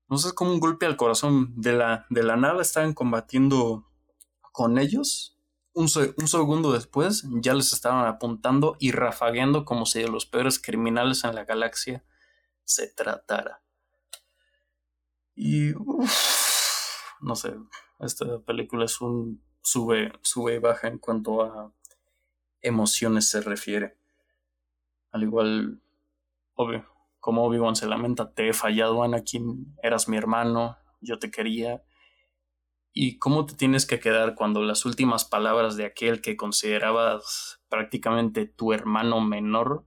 no sé, como un golpe al corazón. De la, de la nada estaban combatiendo con ellos un, segundo después ya les estaban apuntando y rafagueando como si de los peores criminales en la galaxia se tratara. Y no sé, esta película es un sube, sube y baja en cuanto a emociones se refiere. Al igual, obvio, como Obi-Wan se lamenta, te he fallado, Anakin, eras mi hermano, yo te quería, ¿Y cómo te tienes que quedar cuando las últimas palabras de aquel que considerabas prácticamente tu hermano menor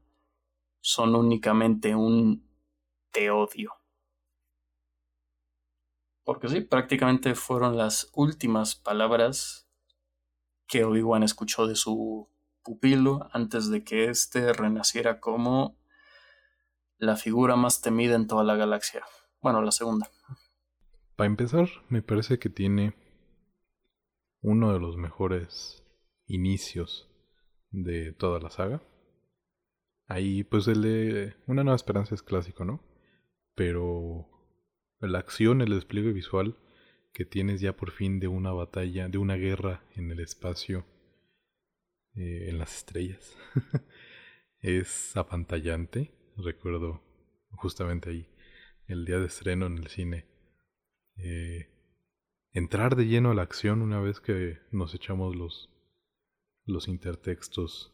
son únicamente un te odio? Porque sí, prácticamente fueron las últimas palabras que Obi-Wan escuchó de su pupilo antes de que éste renaciera como la figura más temida en toda la galaxia. Bueno, la segunda. Para empezar, me parece que tiene uno de los mejores inicios de toda la saga. Ahí, pues el de Una Nueva Esperanza es clásico, ¿no? Pero la acción, el despliegue visual que tienes ya por fin de una batalla, de una guerra en el espacio, eh, en las estrellas, <laughs> es apantallante. Recuerdo justamente ahí, el día de estreno en el cine. Eh, entrar de lleno a la acción una vez que nos echamos los, los intertextos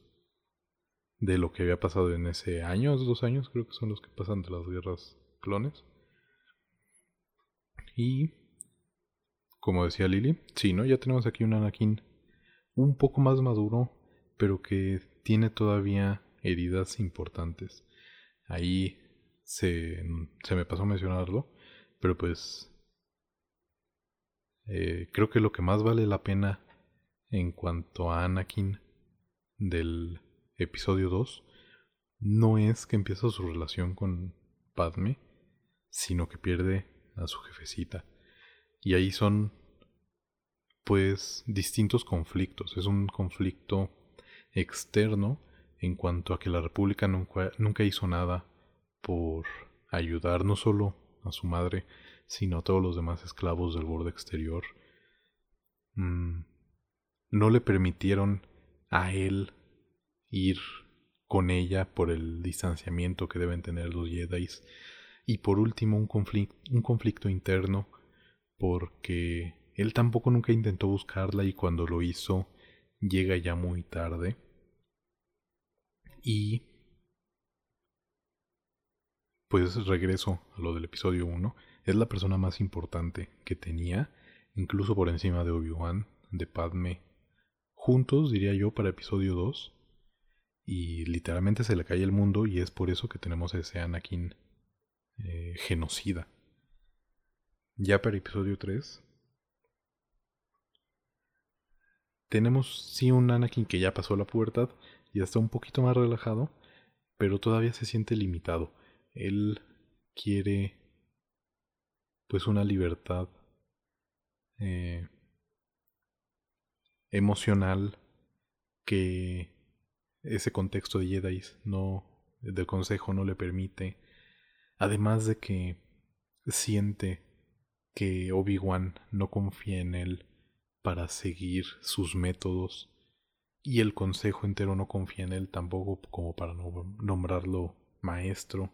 de lo que había pasado en ese año, dos años creo que son los que pasan de las guerras clones. Y, como decía Lily, sí, ¿no? Ya tenemos aquí un Anakin un poco más maduro, pero que tiene todavía heridas importantes. Ahí se, se me pasó a mencionarlo, pero pues eh, creo que lo que más vale la pena en cuanto a Anakin del episodio 2 no es que empieza su relación con Padme, sino que pierde a su jefecita. Y ahí son pues distintos conflictos. Es un conflicto externo en cuanto a que la República nunca, nunca hizo nada por ayudar no solo a su madre, sino a todos los demás esclavos del borde exterior. Mm, no le permitieron a él ir con ella por el distanciamiento que deben tener los Jedi. Y por último, un, un conflicto interno porque él tampoco nunca intentó buscarla y cuando lo hizo llega ya muy tarde. Y pues regreso a lo del episodio 1. Es la persona más importante que tenía, incluso por encima de Obi-Wan, de Padme. Juntos, diría yo, para episodio 2 y literalmente se le cae el mundo y es por eso que tenemos a ese Anakin eh, genocida. Ya para episodio 3 tenemos sí un Anakin que ya pasó la pubertad y está un poquito más relajado, pero todavía se siente limitado. Él quiere pues una libertad eh, emocional que ese contexto de Jedi no del consejo no le permite además de que siente que Obi-Wan no confía en él para seguir sus métodos y el consejo entero no confía en él tampoco como para nombrarlo maestro.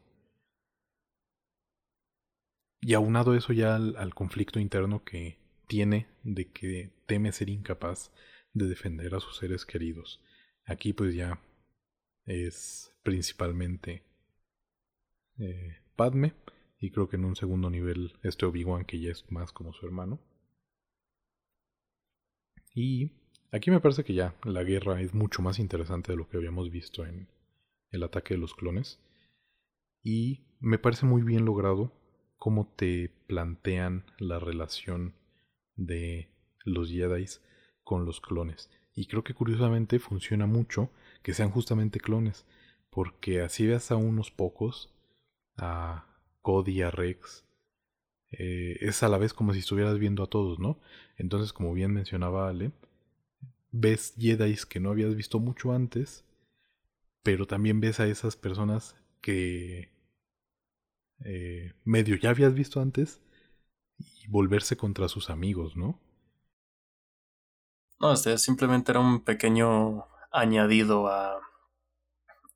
Y aunado eso ya al, conflicto interno que tiene de que teme ser incapaz de defender a sus seres queridos. Aquí pues ya es principalmente eh, Padme y creo que en un segundo nivel este Obi-Wan que ya es más como su hermano. Y aquí me parece que ya la guerra es mucho más interesante de lo que habíamos visto en el ataque de los clones. Y me parece muy bien logrado cómo te plantean la relación de los Jedi con los clones. Y creo que curiosamente funciona mucho que sean justamente clones, porque así ves a unos pocos, a Cody, a Rex, eh, es a la vez como si estuvieras viendo a todos, ¿no? Entonces, como bien mencionaba Ale, ves Jedi que no habías visto mucho antes, pero también ves a esas personas que eh, medio ya habías visto antes y volverse contra sus amigos, ¿no? No, este simplemente era un pequeño añadido a,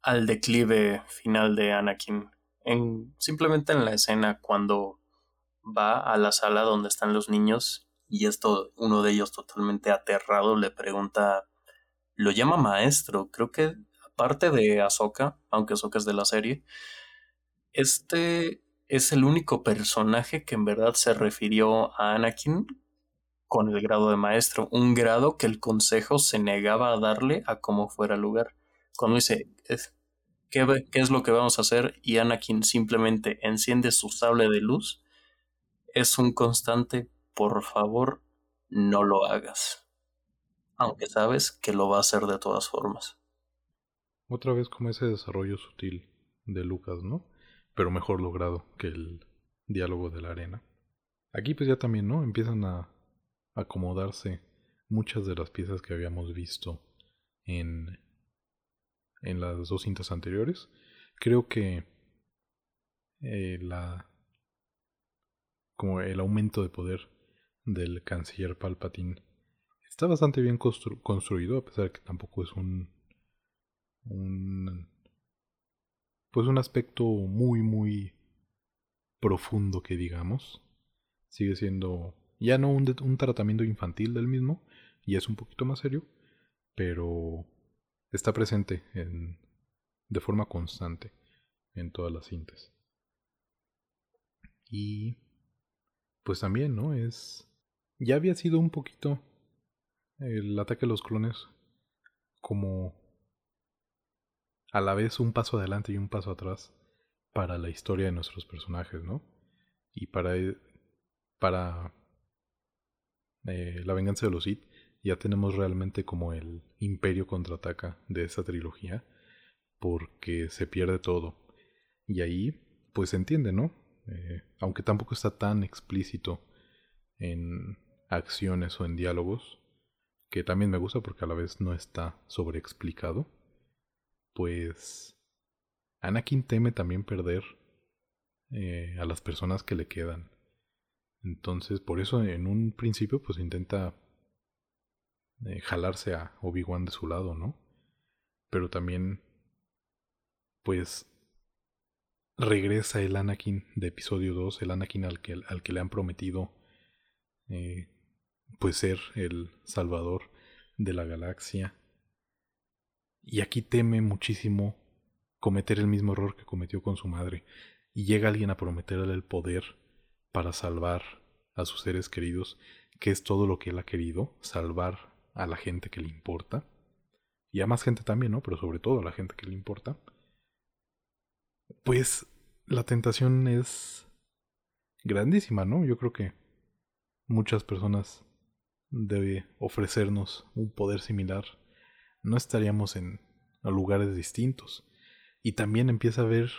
al declive final de Anakin. En, simplemente en la escena cuando va a la sala donde están los niños y esto uno de ellos totalmente aterrado le pregunta lo llama maestro creo que aparte de Ahsoka aunque Ahsoka es de la serie este es el único personaje que en verdad se refirió a Anakin con el grado de maestro, un grado que el consejo se negaba a darle a como fuera lugar. Cuando dice, ¿qué, ¿qué es lo que vamos a hacer? Y Anakin simplemente enciende su sable de luz, es un constante, por favor, no lo hagas. Aunque sabes que lo va a hacer de todas formas. Otra vez como ese desarrollo sutil de Lucas, ¿no? Pero mejor logrado que el diálogo de la arena. Aquí pues ya también, ¿no? Empiezan a acomodarse muchas de las piezas que habíamos visto en, en las dos cintas anteriores. Creo que eh, la como el aumento de poder del canciller Palpatine está bastante bien construido a pesar de que tampoco es un un pues un aspecto muy muy profundo que digamos sigue siendo ya no un, un tratamiento infantil del mismo y es un poquito más serio pero está presente en, de forma constante en todas las cintas. Y pues también no es ya había sido un poquito el ataque a los clones como a la vez un paso adelante y un paso atrás para la historia de nuestros personajes, ¿no? Y para, e, para eh, la venganza de los Sith ya tenemos realmente como el imperio contraataca de esa trilogía porque se pierde todo. Y ahí pues se entiende, ¿no? Eh, aunque tampoco está tan explícito en acciones o en diálogos, que también me gusta porque a la vez no está sobreexplicado pues Anakin teme también perder eh, a las personas que le quedan. Entonces, por eso en un principio, pues intenta eh, jalarse a Obi-Wan de su lado, ¿no? Pero también, pues, regresa el Anakin de episodio 2, el Anakin al que, al que le han prometido, eh, pues, ser el salvador de la galaxia y aquí teme muchísimo cometer el mismo error que cometió con su madre, y llega alguien a prometerle el poder para salvar a sus seres queridos, que es todo lo que él ha querido, salvar a la gente que le importa, y a más gente también, ¿no? Pero sobre todo a la gente que le importa, pues la tentación es grandísima, ¿no? Yo creo que muchas personas debe ofrecernos un poder similar no estaríamos en lugares distintos. Y también empieza a ver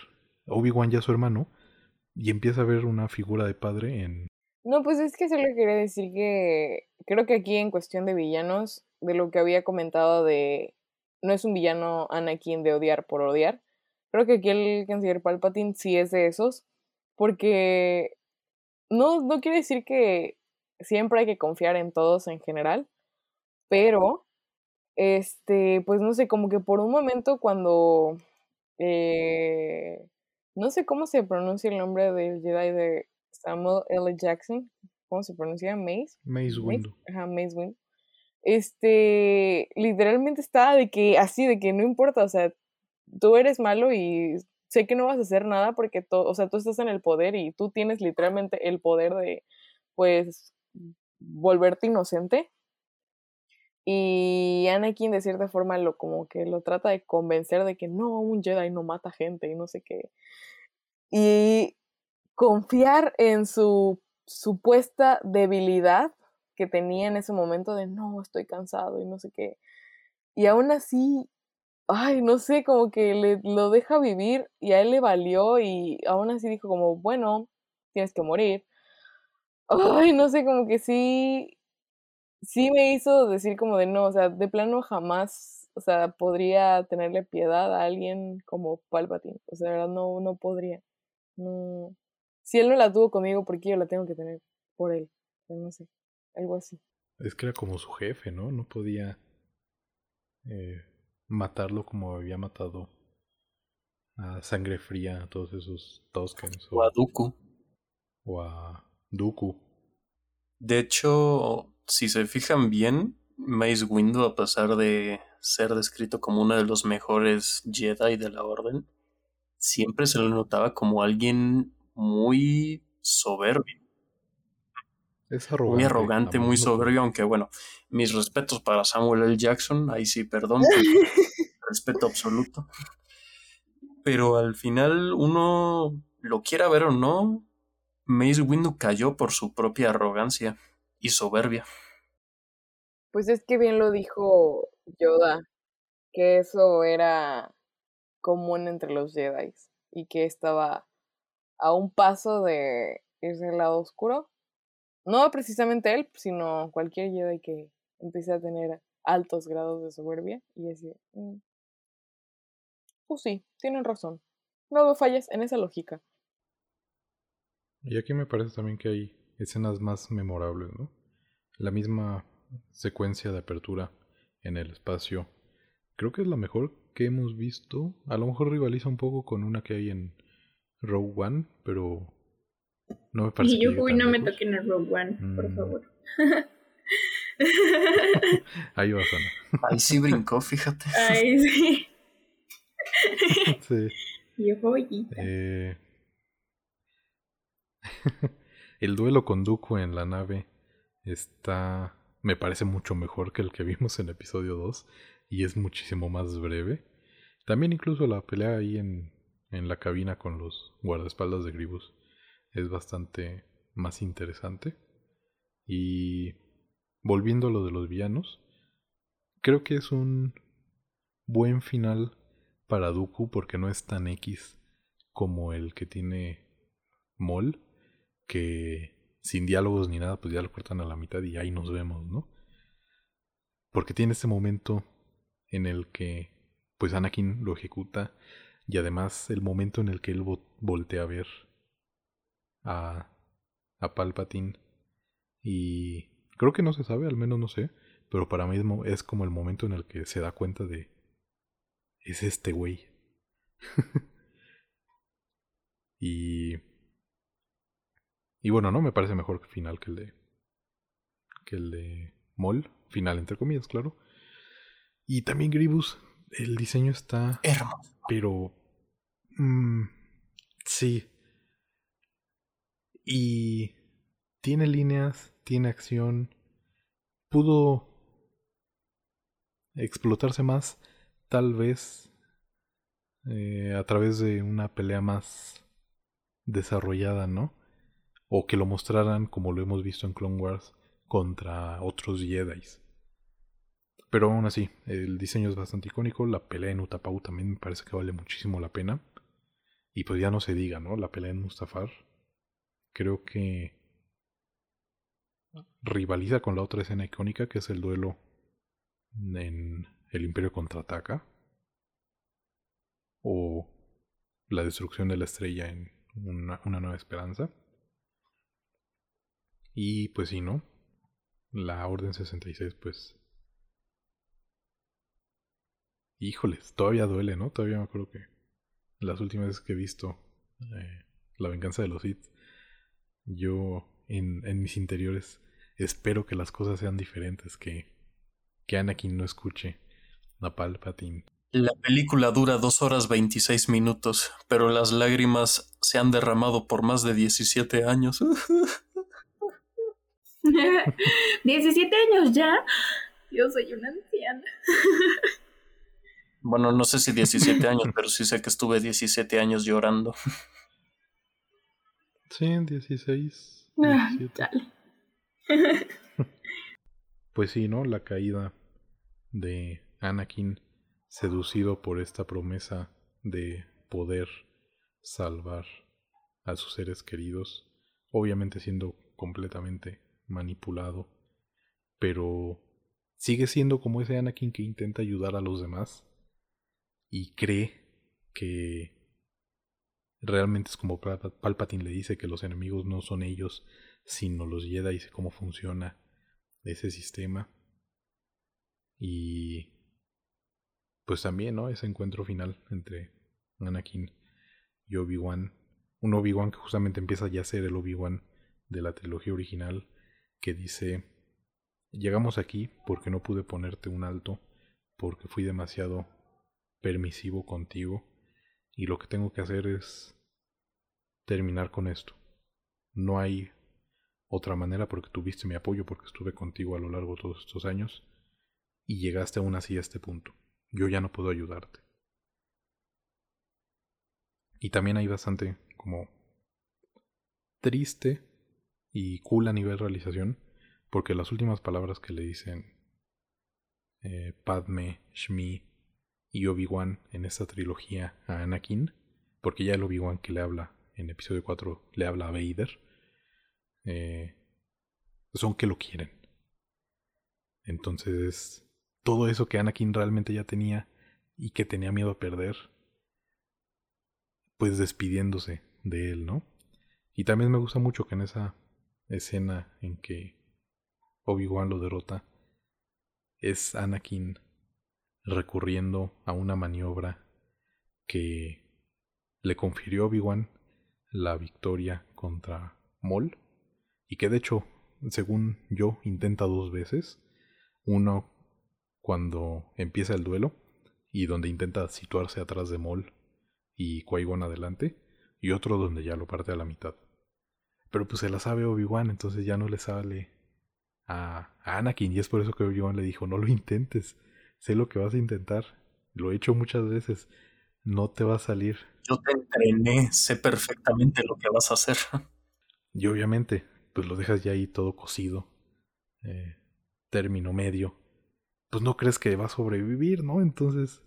Obi-Wan ya su hermano y empieza a ver una figura de padre en... No, pues es que solo quería decir que creo que aquí en cuestión de villanos, de lo que había comentado de no es un villano Anakin de odiar por odiar, creo que aquí el canciller Palpatine sí es de esos, porque no, no quiere decir que siempre hay que confiar en todos en general, pero este, pues no sé, como que por un momento cuando, eh, no sé cómo se pronuncia el nombre del Jedi de Samuel L. Jackson, ¿cómo se pronuncia? Mace. Mace Windu. Ajá, Mace Windu. Este, literalmente estaba de que, así, de que no importa, o sea, tú eres malo y sé que no vas a hacer nada porque, todo, o sea, tú estás en el poder y tú tienes literalmente el poder de, pues, volverte inocente y Anakin de cierta forma lo como que lo trata de convencer de que no, un Jedi no mata gente y no sé qué. Y confiar en su supuesta debilidad que tenía en ese momento de no, estoy cansado y no sé qué. Y aún así, ay, no sé, como que le, lo deja vivir y a él le valió y aún así dijo como, bueno, tienes que morir. Ay, no sé, como que sí, sí me hizo decir como de no, o sea, de plano jamás, o sea, podría tenerle piedad a alguien como Palpatine. O sea, de verdad no, no podría. No. Si él no la tuvo conmigo, ¿por qué yo la tengo que tener por él? no sé, algo así. Es que era como su jefe, ¿no? No podía eh, matarlo como había matado a Sangre Fría, a todos esos Toskens. O, o a Dooku. O a Dooku. De hecho, si se fijan bien, Mace Windu, a pesar de ser descrito como uno de los mejores Jedi de la Orden, siempre se le notaba como alguien muy soberbio. Es arrogante, muy arrogante, muy soberbio, aunque bueno, mis respetos para Samuel L. Jackson, ahí sí, perdón, <laughs> respeto absoluto. Pero al final uno, lo quiera ver o no, Mace Windu cayó por su propia arrogancia y soberbia. Pues es que bien lo dijo Yoda, que eso era común entre los Jedi y que estaba a un paso de irse al lado oscuro. No precisamente él, sino cualquier Jedi que empiece a tener altos grados de soberbia y decir, mm, pues sí, tienen razón. No veo fallas en esa lógica. Y aquí me parece también que hay escenas más memorables, ¿no? La misma secuencia de apertura en el espacio. Creo que es la mejor que hemos visto. A lo mejor rivaliza un poco con una que hay en Rogue One, pero no me parece. Y yo no me toquen en Rogue One, por Mm. favor. <laughs> Ahí va Sana. Ahí sí brincó, fíjate. Ay, <laughs> sí. Sí. Y joyita. Eh, <laughs> el duelo con Dooku en la nave está. Me parece mucho mejor que el que vimos en episodio 2 y es muchísimo más breve. También incluso la pelea ahí en, en la cabina con los guardaespaldas de Gribus es bastante más interesante. Y volviendo a lo de los villanos, creo que es un buen final para Dooku porque no es tan X como el que tiene Mol, que sin diálogos ni nada, pues ya lo cortan a la mitad y ahí nos vemos, ¿no? Porque tiene este momento en el que pues Anakin lo ejecuta y además el momento en el que él vo- voltea a ver a, a Palpatine y creo que no se sabe, al menos no sé, pero para mí es como el momento en el que se da cuenta de es este güey. <laughs> y y bueno, no me parece mejor final que el de que el de Mol, final entre comillas, claro. Y también Gribus, el diseño está Hermoso. Pero mm, sí. Y tiene líneas, tiene acción. Pudo explotarse más, tal vez, eh, a través de una pelea más desarrollada, ¿no? O que lo mostraran, como lo hemos visto en Clone Wars, contra otros Jedi. Pero aún así, el diseño es bastante icónico. La pelea en Utapau también me parece que vale muchísimo la pena. Y pues ya no se diga, ¿no? La pelea en Mustafar. Creo que rivaliza con la otra escena icónica que es el duelo en El Imperio contraataca. O la destrucción de la estrella en una, nueva esperanza. Y pues sí, ¿no? La Orden 66 pues Híjoles, todavía duele, ¿no? Todavía me acuerdo que las últimas veces que he visto eh, La venganza de los Sith, yo en, en mis interiores espero que las cosas sean diferentes, que, que Anakin no escuche a Palpatine. La película dura 2 horas 26 minutos, pero las lágrimas se han derramado por más de 17 años. <laughs> 17 años ya. Yo soy una anciana. <laughs> Bueno, no sé si <laughs> 17 años, pero sí sé que estuve 17 años llorando. Sí, 16. Ah, 17. chale. <laughs> Pues sí, ¿no? La caída de Anakin, seducido por esta promesa de poder salvar a sus seres queridos, obviamente siendo completamente manipulado, pero sigue siendo como ese Anakin que intenta ayudar a los demás y cree que realmente es como Palpa- Palpatine le dice que los enemigos no son ellos, sino los Jedi y cómo funciona ese sistema. Y pues también, ¿no? Ese encuentro final entre Anakin y Obi-Wan. Un Obi-Wan que justamente empieza ya a ser el Obi-Wan de la trilogía original, que dice, llegamos aquí porque no pude ponerte un alto, porque fui demasiado permisivo contigo, y lo que tengo que hacer es terminar con esto. No hay otra manera porque tuviste mi apoyo, porque estuve contigo a lo largo de todos estos años y llegaste aún así a este punto. Yo ya no puedo ayudarte. Y también hay bastante como triste y cool a nivel realización, porque las últimas palabras que le dicen eh, Padme, Shmi y Obi-Wan en esta trilogía a Anakin, porque ya el Obi-Wan que le habla en episodio 4 le habla a Vader, eh, son que lo quieren. Entonces, todo eso que Anakin realmente ya tenía y que tenía miedo a perder, pues despidiéndose de él, ¿no? Y también me gusta mucho que en esa escena en que Obi-Wan lo derrota, es Anakin recurriendo a una maniobra que le confirió a Obi-Wan la victoria contra Maul y que de hecho, según yo, intenta dos veces. Uno cuando empieza el duelo y donde intenta situarse atrás de Maul y Qui-Gon adelante y otro donde ya lo parte a la mitad. Pero pues se la sabe Obi-Wan, entonces ya no le sale a, Anakin. Y es por eso que Obi-Wan le dijo, no lo intentes. Sé lo que vas a intentar. Lo he hecho muchas veces. No te va a salir. Yo te entrené, sé perfectamente lo que vas a hacer. <laughs> Y obviamente, pues lo dejas ya ahí todo cocido. Eh, término medio. Pues no crees que va a sobrevivir, ¿no? Entonces...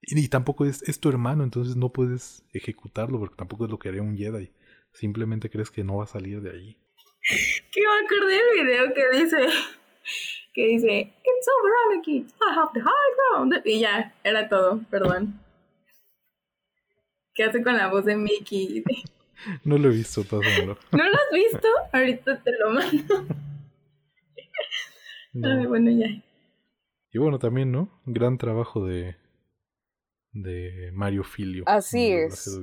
Y, tampoco es, es tu hermano, entonces no puedes ejecutarlo porque tampoco es lo que haría un Jedi. Simplemente crees que no va a salir de ahí. <laughs> Que me acordé del video que dice, que dice, It's over, Anakin, I have the high ground. Y ya, era todo, perdón. ¿Qué hace con la voz de Mickey? <laughs> No lo he visto, pásamelo. ¿No lo has visto? Ahorita te lo mando. <laughs> Ay, bueno, ya. Y bueno, también, ¿no? Gran trabajo de, de Mario Filio. Así es.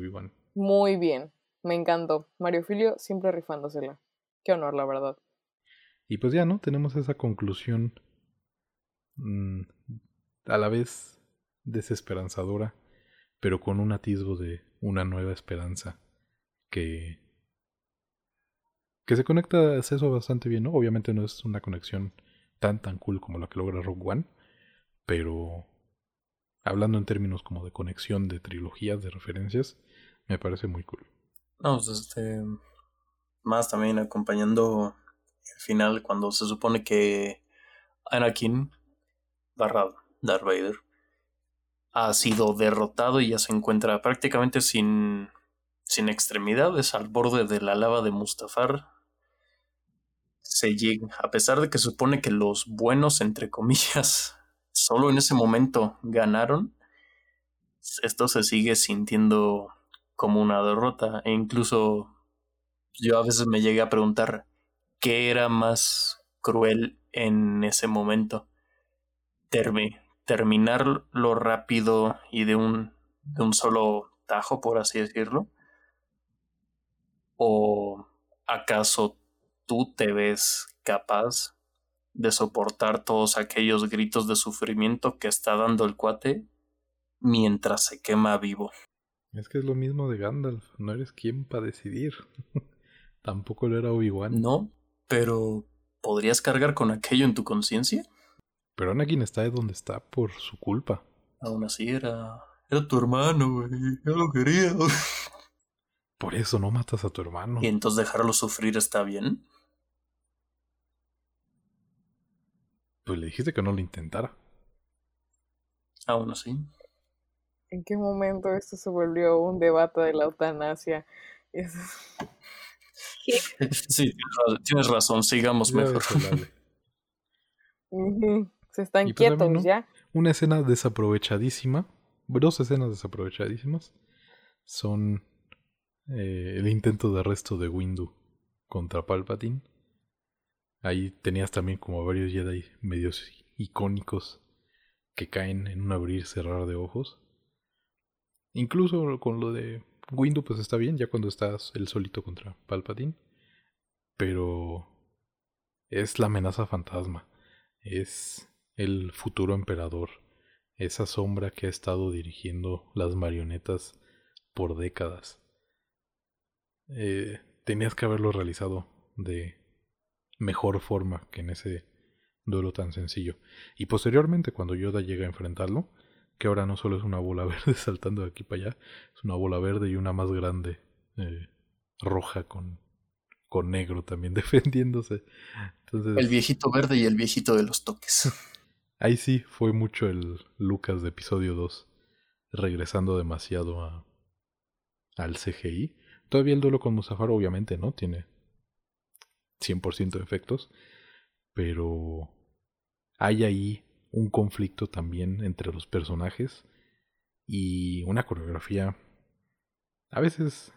Muy bien. Me encantó. Mario Filio siempre rifándosela. Qué honor, la verdad. Y pues ya, ¿no? Tenemos esa conclusión mmm, a la vez desesperanzadora, pero con un atisbo de una nueva esperanza que que se conecta eso bastante bien, ¿no? Obviamente no es una conexión tan tan cool como la que logra Rogue One, pero hablando en términos como de conexión de trilogías, de referencias, me parece muy cool. No, pues este. Más también acompañando el final, cuando se supone que Anakin, barra Darth Vader, ha sido derrotado y ya se encuentra prácticamente sin, sin extremidades al borde de la lava de Mustafar. Se llega, a pesar de que se supone que los buenos, entre comillas, <laughs> solo en ese momento ganaron, esto se sigue sintiendo como una derrota. E incluso yo a veces me llegué a preguntar qué era más cruel en ese momento. terminarlo rápido y de un, de un solo tajo, por así decirlo. ¿O acaso tú te ves capaz de soportar todos aquellos gritos de sufrimiento que está dando el cuate mientras se quema vivo? Es que es lo mismo de Gandalf, no eres quien para decidir. <laughs> Tampoco lo era Obi-Wan. No, pero ¿podrías cargar con aquello en tu conciencia? Pero Anakin está de donde está por su culpa. Aún así era. Era tu hermano, güey. Yo lo quería. Por eso no matas a tu hermano. ¿Y entonces dejarlo sufrir está bien? Pues le dijiste que no lo intentara. Aún así. ¿En qué momento esto se volvió un debate de la eutanasia? <laughs> Sí, tienes razón, sigamos mejor. Se están pues, quietos ya. Una escena desaprovechadísima, dos escenas desaprovechadísimas, son eh, el intento de arresto de Windu contra Palpatine. Ahí tenías también como varios Jedi medios icónicos que caen en un abrir y cerrar de ojos. Incluso con lo de Windu, pues está bien, ya cuando estás el solito contra Palpatine. Pero es la amenaza fantasma. Es el futuro emperador. Esa sombra que ha estado dirigiendo las marionetas por décadas. Eh, tenías que haberlo realizado de mejor forma que en ese duelo tan sencillo. Y posteriormente, cuando Yoda llega a enfrentarlo, que ahora no solo es una bola <laughs> verde saltando de aquí para allá, es una bola verde y una más grande, eh, roja con con negro también <laughs> defendiéndose. Entonces, El viejito verde y el viejito de los toques. <laughs> ahí sí fue mucho el Lucas de episodio 2, regresando demasiado a, al CGI. Todavía el duelo con Mustafar obviamente no tiene 100% de efectos, pero hay ahí un conflicto también entre los personajes y una coreografía a veces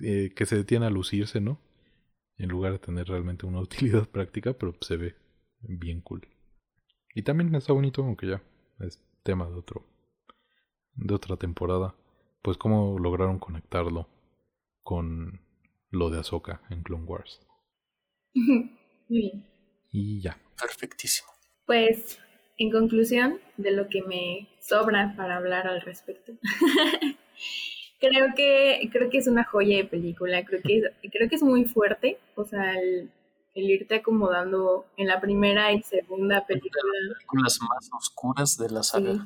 eh, que se detiene a lucirse, ¿no? En lugar de tener realmente una <laughs> utilidad práctica, pero se ve bien cool. Y también está bonito, aunque ya es tema de otro de otra temporada, pues cómo lograron conectarlo con lo de Ahsoka en Clone Wars. Muy bien. Y ya. Perfectísimo. Pues, en conclusión de lo que me sobra para hablar al respecto, <laughs> creo que creo que es una joya de película. Creo que creo que es muy fuerte, o sea, el, el irte acomodando en la primera y segunda película. Las más oscuras de la saga. Sí.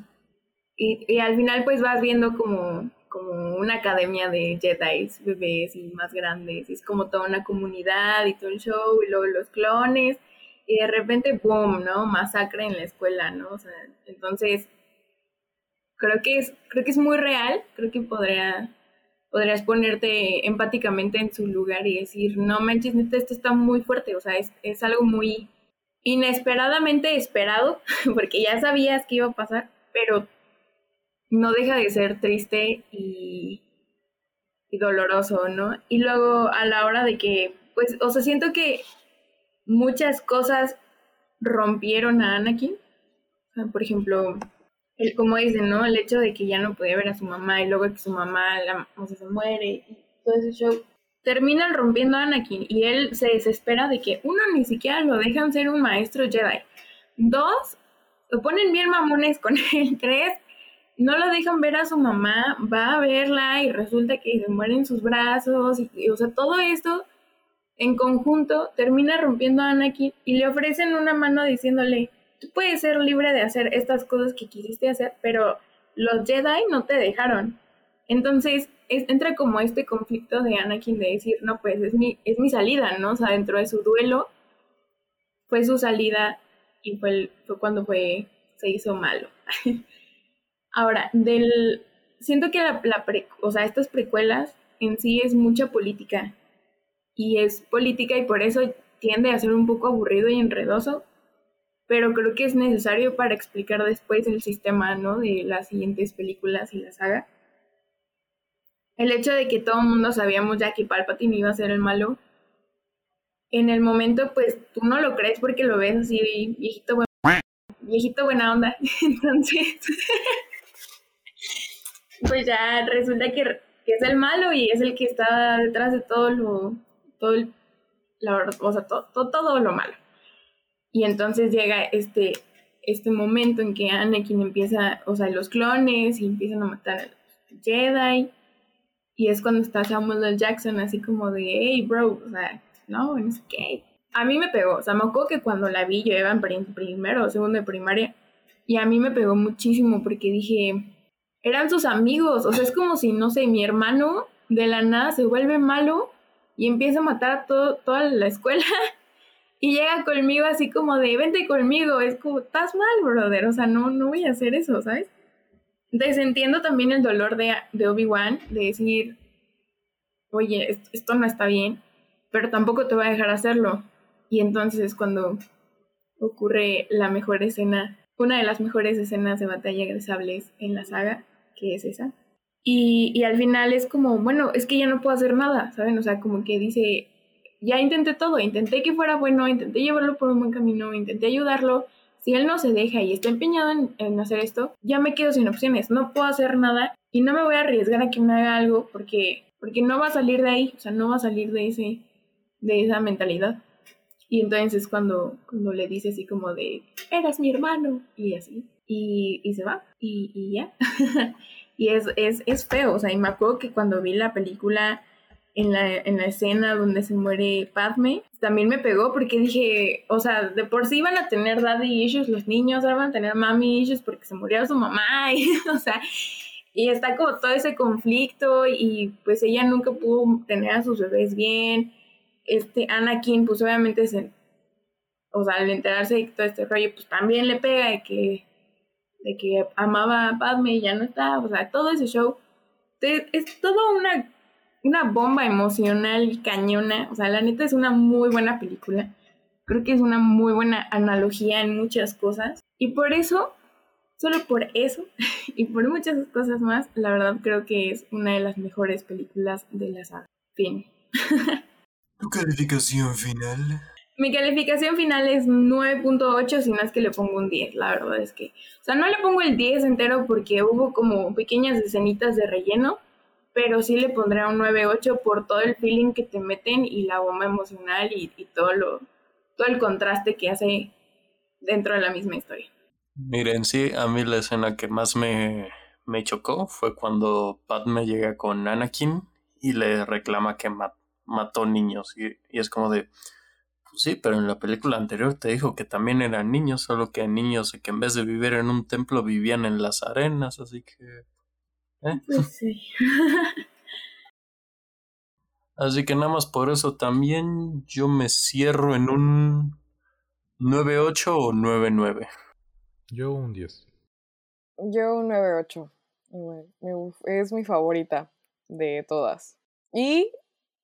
Y, y al final pues vas viendo como, como una academia de Jedi, bebés y más grandes, y es como toda una comunidad y todo el show, y luego los clones, y de repente, boom, ¿no? Masacre en la escuela, ¿no? O sea, entonces, creo que es, creo que es muy real, creo que podría, podrías ponerte empáticamente en su lugar y decir, no manches, esto está muy fuerte, o sea, es, es algo muy inesperadamente esperado, <laughs> porque ya sabías que iba a pasar, pero no deja de ser triste y, y, doloroso, ¿no? Y luego a la hora de que, pues, o sea, siento que muchas cosas rompieron a Anakin. Por ejemplo, el, como dicen, ¿no? El hecho de que ya no podía ver a su mamá y luego que su mamá la, o se muere y todo ese show. Terminan rompiendo a Anakin y él se desespera de que, uno, ni siquiera lo dejan ser un maestro Jedi. Dos, lo ponen bien mamones con <laughs> él. Tres, no lo dejan ver a su mamá, va a verla y resulta que se muere en sus brazos, y, y, o sea, todo esto en conjunto termina rompiendo a Anakin y le ofrecen una mano diciéndole, tú puedes ser libre de hacer estas cosas que quisiste hacer, pero los Jedi no te dejaron. Entonces es, entra como este conflicto de Anakin de decir, no, pues es mi, es mi salida, ¿no? O sea, dentro de su duelo fue su salida y fue, fue cuando fue, se hizo malo. <laughs> Ahora, del, siento que la, la pre, o sea, estas precuelas en sí es mucha política y es política y por eso tiende a ser un poco aburrido y enredoso, pero creo que es necesario para explicar después el sistema, ¿no? De las siguientes películas y la saga. El hecho de que todo el mundo sabíamos ya que Palpatine iba a ser el malo, en el momento pues tú no lo crees porque lo ves así viejito, buen, viejito buena onda, <laughs> entonces <laughs> pues ya resulta que, que, es el malo y es el que está detrás de todo lo, todo, lo malo. Y entonces llega este, este momento en que Anakin empieza, o sea, los clones y empiezan a matar a los Jedi. Y es cuando está Samuel L. Jackson así como de, hey, bro, o sea, no, no sé qué. A mí me pegó, o sea, me acuerdo que cuando la vi yo iba en primero o segundo de primaria y a mí me pegó muchísimo porque dije, eran sus amigos, o sea, es como si, no sé, mi hermano de la nada se vuelve malo y empieza a matar a todo, toda la escuela <laughs> y llega conmigo así como de, vente conmigo, es como, estás mal, brother, o sea, no, no voy a hacer eso, ¿sabes? Entonces también el dolor de, de Obi-Wan, de decir, oye, esto, no está bien, pero tampoco te voy a dejar hacerlo. Y entonces es cuando ocurre la mejor escena, una de las mejores escenas de batalla de sables en la saga, que es esa. Y, al final es como, bueno, es que ya no puedo hacer nada, ¿saben? O sea, como que dice, ya intenté todo, intenté que fuera bueno, intenté llevarlo por un buen camino, intenté ayudarlo. Si él no se deja y está empeñado en, en hacer esto, ya me quedo sin opciones, no puedo hacer nada y no me voy a arriesgar a que me haga algo porque, porque no va a salir de ahí, o sea, no va a salir de, ese, de esa mentalidad. Y entonces es cuando, cuando le dice así como de, eras mi hermano, y así, y, se va, y ya. <laughs> y es, es, es feo, o sea, y me acuerdo que cuando vi la película en la, en la escena donde se muere Padme, también me pegó porque dije, o sea, de por sí iban a tener daddy issues los niños, ahora van a tener mommy issues porque se murió su mamá, <laughs> o sea, y está como todo ese conflicto y pues ella nunca pudo tener a sus bebés bien. Este Anakin, pues obviamente se, o sea, al enterarse de todo este rollo, pues también le pega de que, de que amaba a Padme y ya no está, o sea, todo ese show. Es, es todo una, una bomba emocional cañona, o sea, la neta es una muy buena película. Creo que es una muy buena analogía en muchas cosas. Y por eso, solo por eso, <laughs> y por muchas cosas más, la verdad creo que es una de las mejores películas de la saga. Fin. <laughs> ¿Tu calificación final? Mi calificación final es 9.8, si no es que le pongo un 10, la verdad es que. O sea, no le pongo el 10 entero porque hubo como pequeñas escenitas de relleno, pero sí le pondré un 9.8 por todo el feeling que te meten y la bomba emocional y, y todo lo todo el contraste que hace dentro de la misma historia. Miren, sí, a mí la escena que más me, me chocó fue cuando Padme llega con Anakin y le reclama que ma- mató niños. Y, y es como de, pues sí, pero en la película anterior te dijo que también eran niños, solo que niños que en vez de vivir en un templo vivían en las arenas, así que... Pues sí. <laughs> Así que nada más por eso también yo me cierro en un 9.8 o 9.9. Yo un 10. Yo un 9.8. Igual, me guf- es mi favorita de todas. Y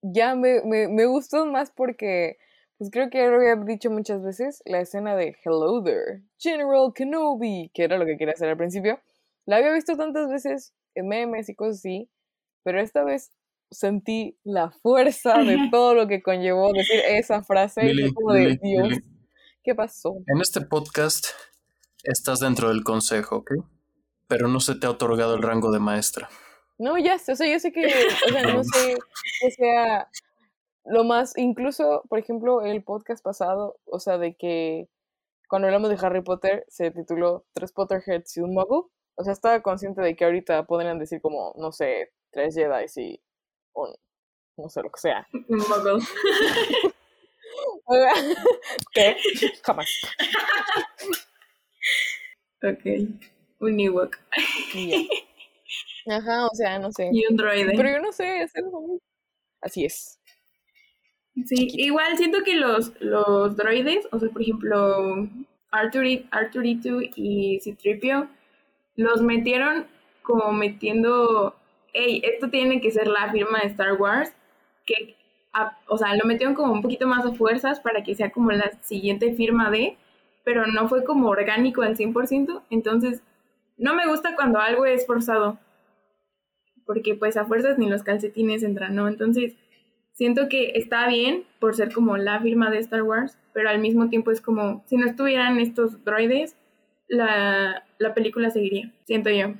ya me, me, me gustó más porque, pues creo que ya lo había dicho muchas veces, la escena de Hello there, General Kenobi, que era lo que quería hacer al principio. La había visto tantas veces en memes y cosas así, pero esta vez sentí la fuerza de <laughs> todo lo que conllevó decir esa frase. y Lili, como de Lili, Dios, Lili. ¿qué pasó? En este podcast estás dentro del consejo, ¿ok? Pero no se te ha otorgado el rango de maestra. No, ya sé, o sea, yo sé que, o sea, no <laughs> sé que sea lo más, incluso, por ejemplo, el podcast pasado, o sea, de que cuando hablamos de Harry Potter se tituló Tres Potterheads y un Muggle, o sea, estaba consciente de que ahorita podrían decir como, no sé, tres Jedi y un, no sé, lo que sea. <laughs> Un muggle. <laughs> <laughs> ¿Qué? Jamás. Ok. Un Ewok. Ajá, o sea, no sé. Y un droide. Pero yo no sé, es algo muy- Así es. Sí, igual siento que los, los droides, o sea, por ejemplo, Arturi- R2D2 y C-3PO, los metieron como metiendo, hey, esto tiene que ser la firma de Star Wars, que, a- o sea, lo metieron como un poquito más a fuerzas para que sea como la siguiente firma de, pero no fue como orgánico al 100%, entonces no me gusta cuando algo es forzado, porque pues a fuerzas ni los calcetines entran, ¿no? Entonces siento que está bien por ser como la firma de Star Wars, pero al mismo tiempo es como si no estuvieran estos droides, la, la película seguiría, siento yo.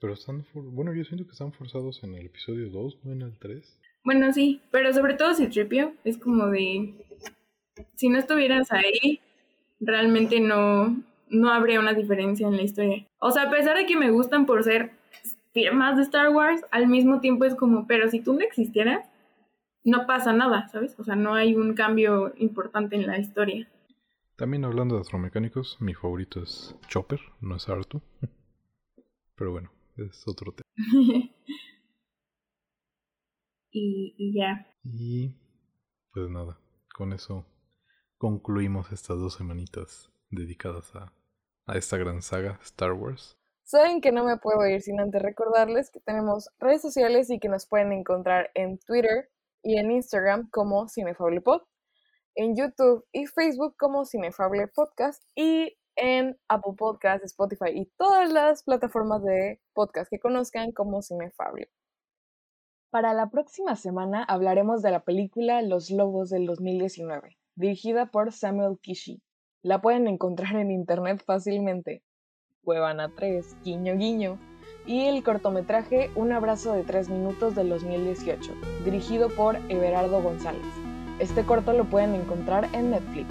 Pero están. for- Bueno, yo siento que están forzados en el episodio 2, no en el 3. Bueno, sí, pero sobre todo si Tripio es como de si no estuvieras ahí, realmente no no habría una diferencia en la historia. O sea, a pesar de que me gustan por ser firmas de Star Wars, al mismo tiempo es como, pero si tú no existieras, no pasa nada, ¿sabes? O sea, no hay un cambio importante en la historia. También hablando de astromecánicos, mi favorito es Chopper, no es Artu. <laughs> Pero bueno, es otro tema. <laughs> y, y ya. Y pues nada, con eso concluimos estas dos semanitas dedicadas a, a esta gran saga Star Wars. Saben que no me puedo ir sin antes recordarles que tenemos redes sociales y que nos pueden encontrar en Twitter y en Instagram como CinefablePod, en YouTube y Facebook como Cinefable Podcast y en Apple Podcast, Spotify y todas las plataformas de podcast que conozcan como Cinefable. Para la próxima semana hablaremos de la película Los Lobos del 2019, dirigida por Samuel Kishi. La pueden encontrar en internet fácilmente. Cuevana 3, guiño guiño, y el cortometraje Un abrazo de 3 minutos del 2018, dirigido por Everardo González. Este corto lo pueden encontrar en Netflix.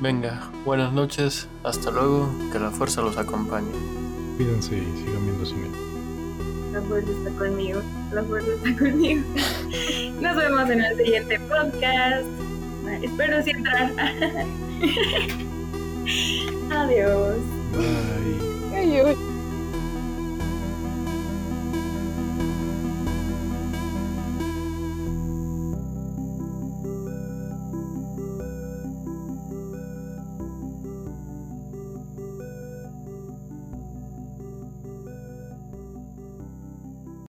Venga, buenas noches, hasta luego, que la fuerza los acompañe. Cuídense y sigan viendo cine. La fuerza está conmigo. La fuerza está conmigo. <laughs> Nos vemos en el siguiente podcast. Espero sí entrar. <laughs> Adiós. Bye. Ay, ay.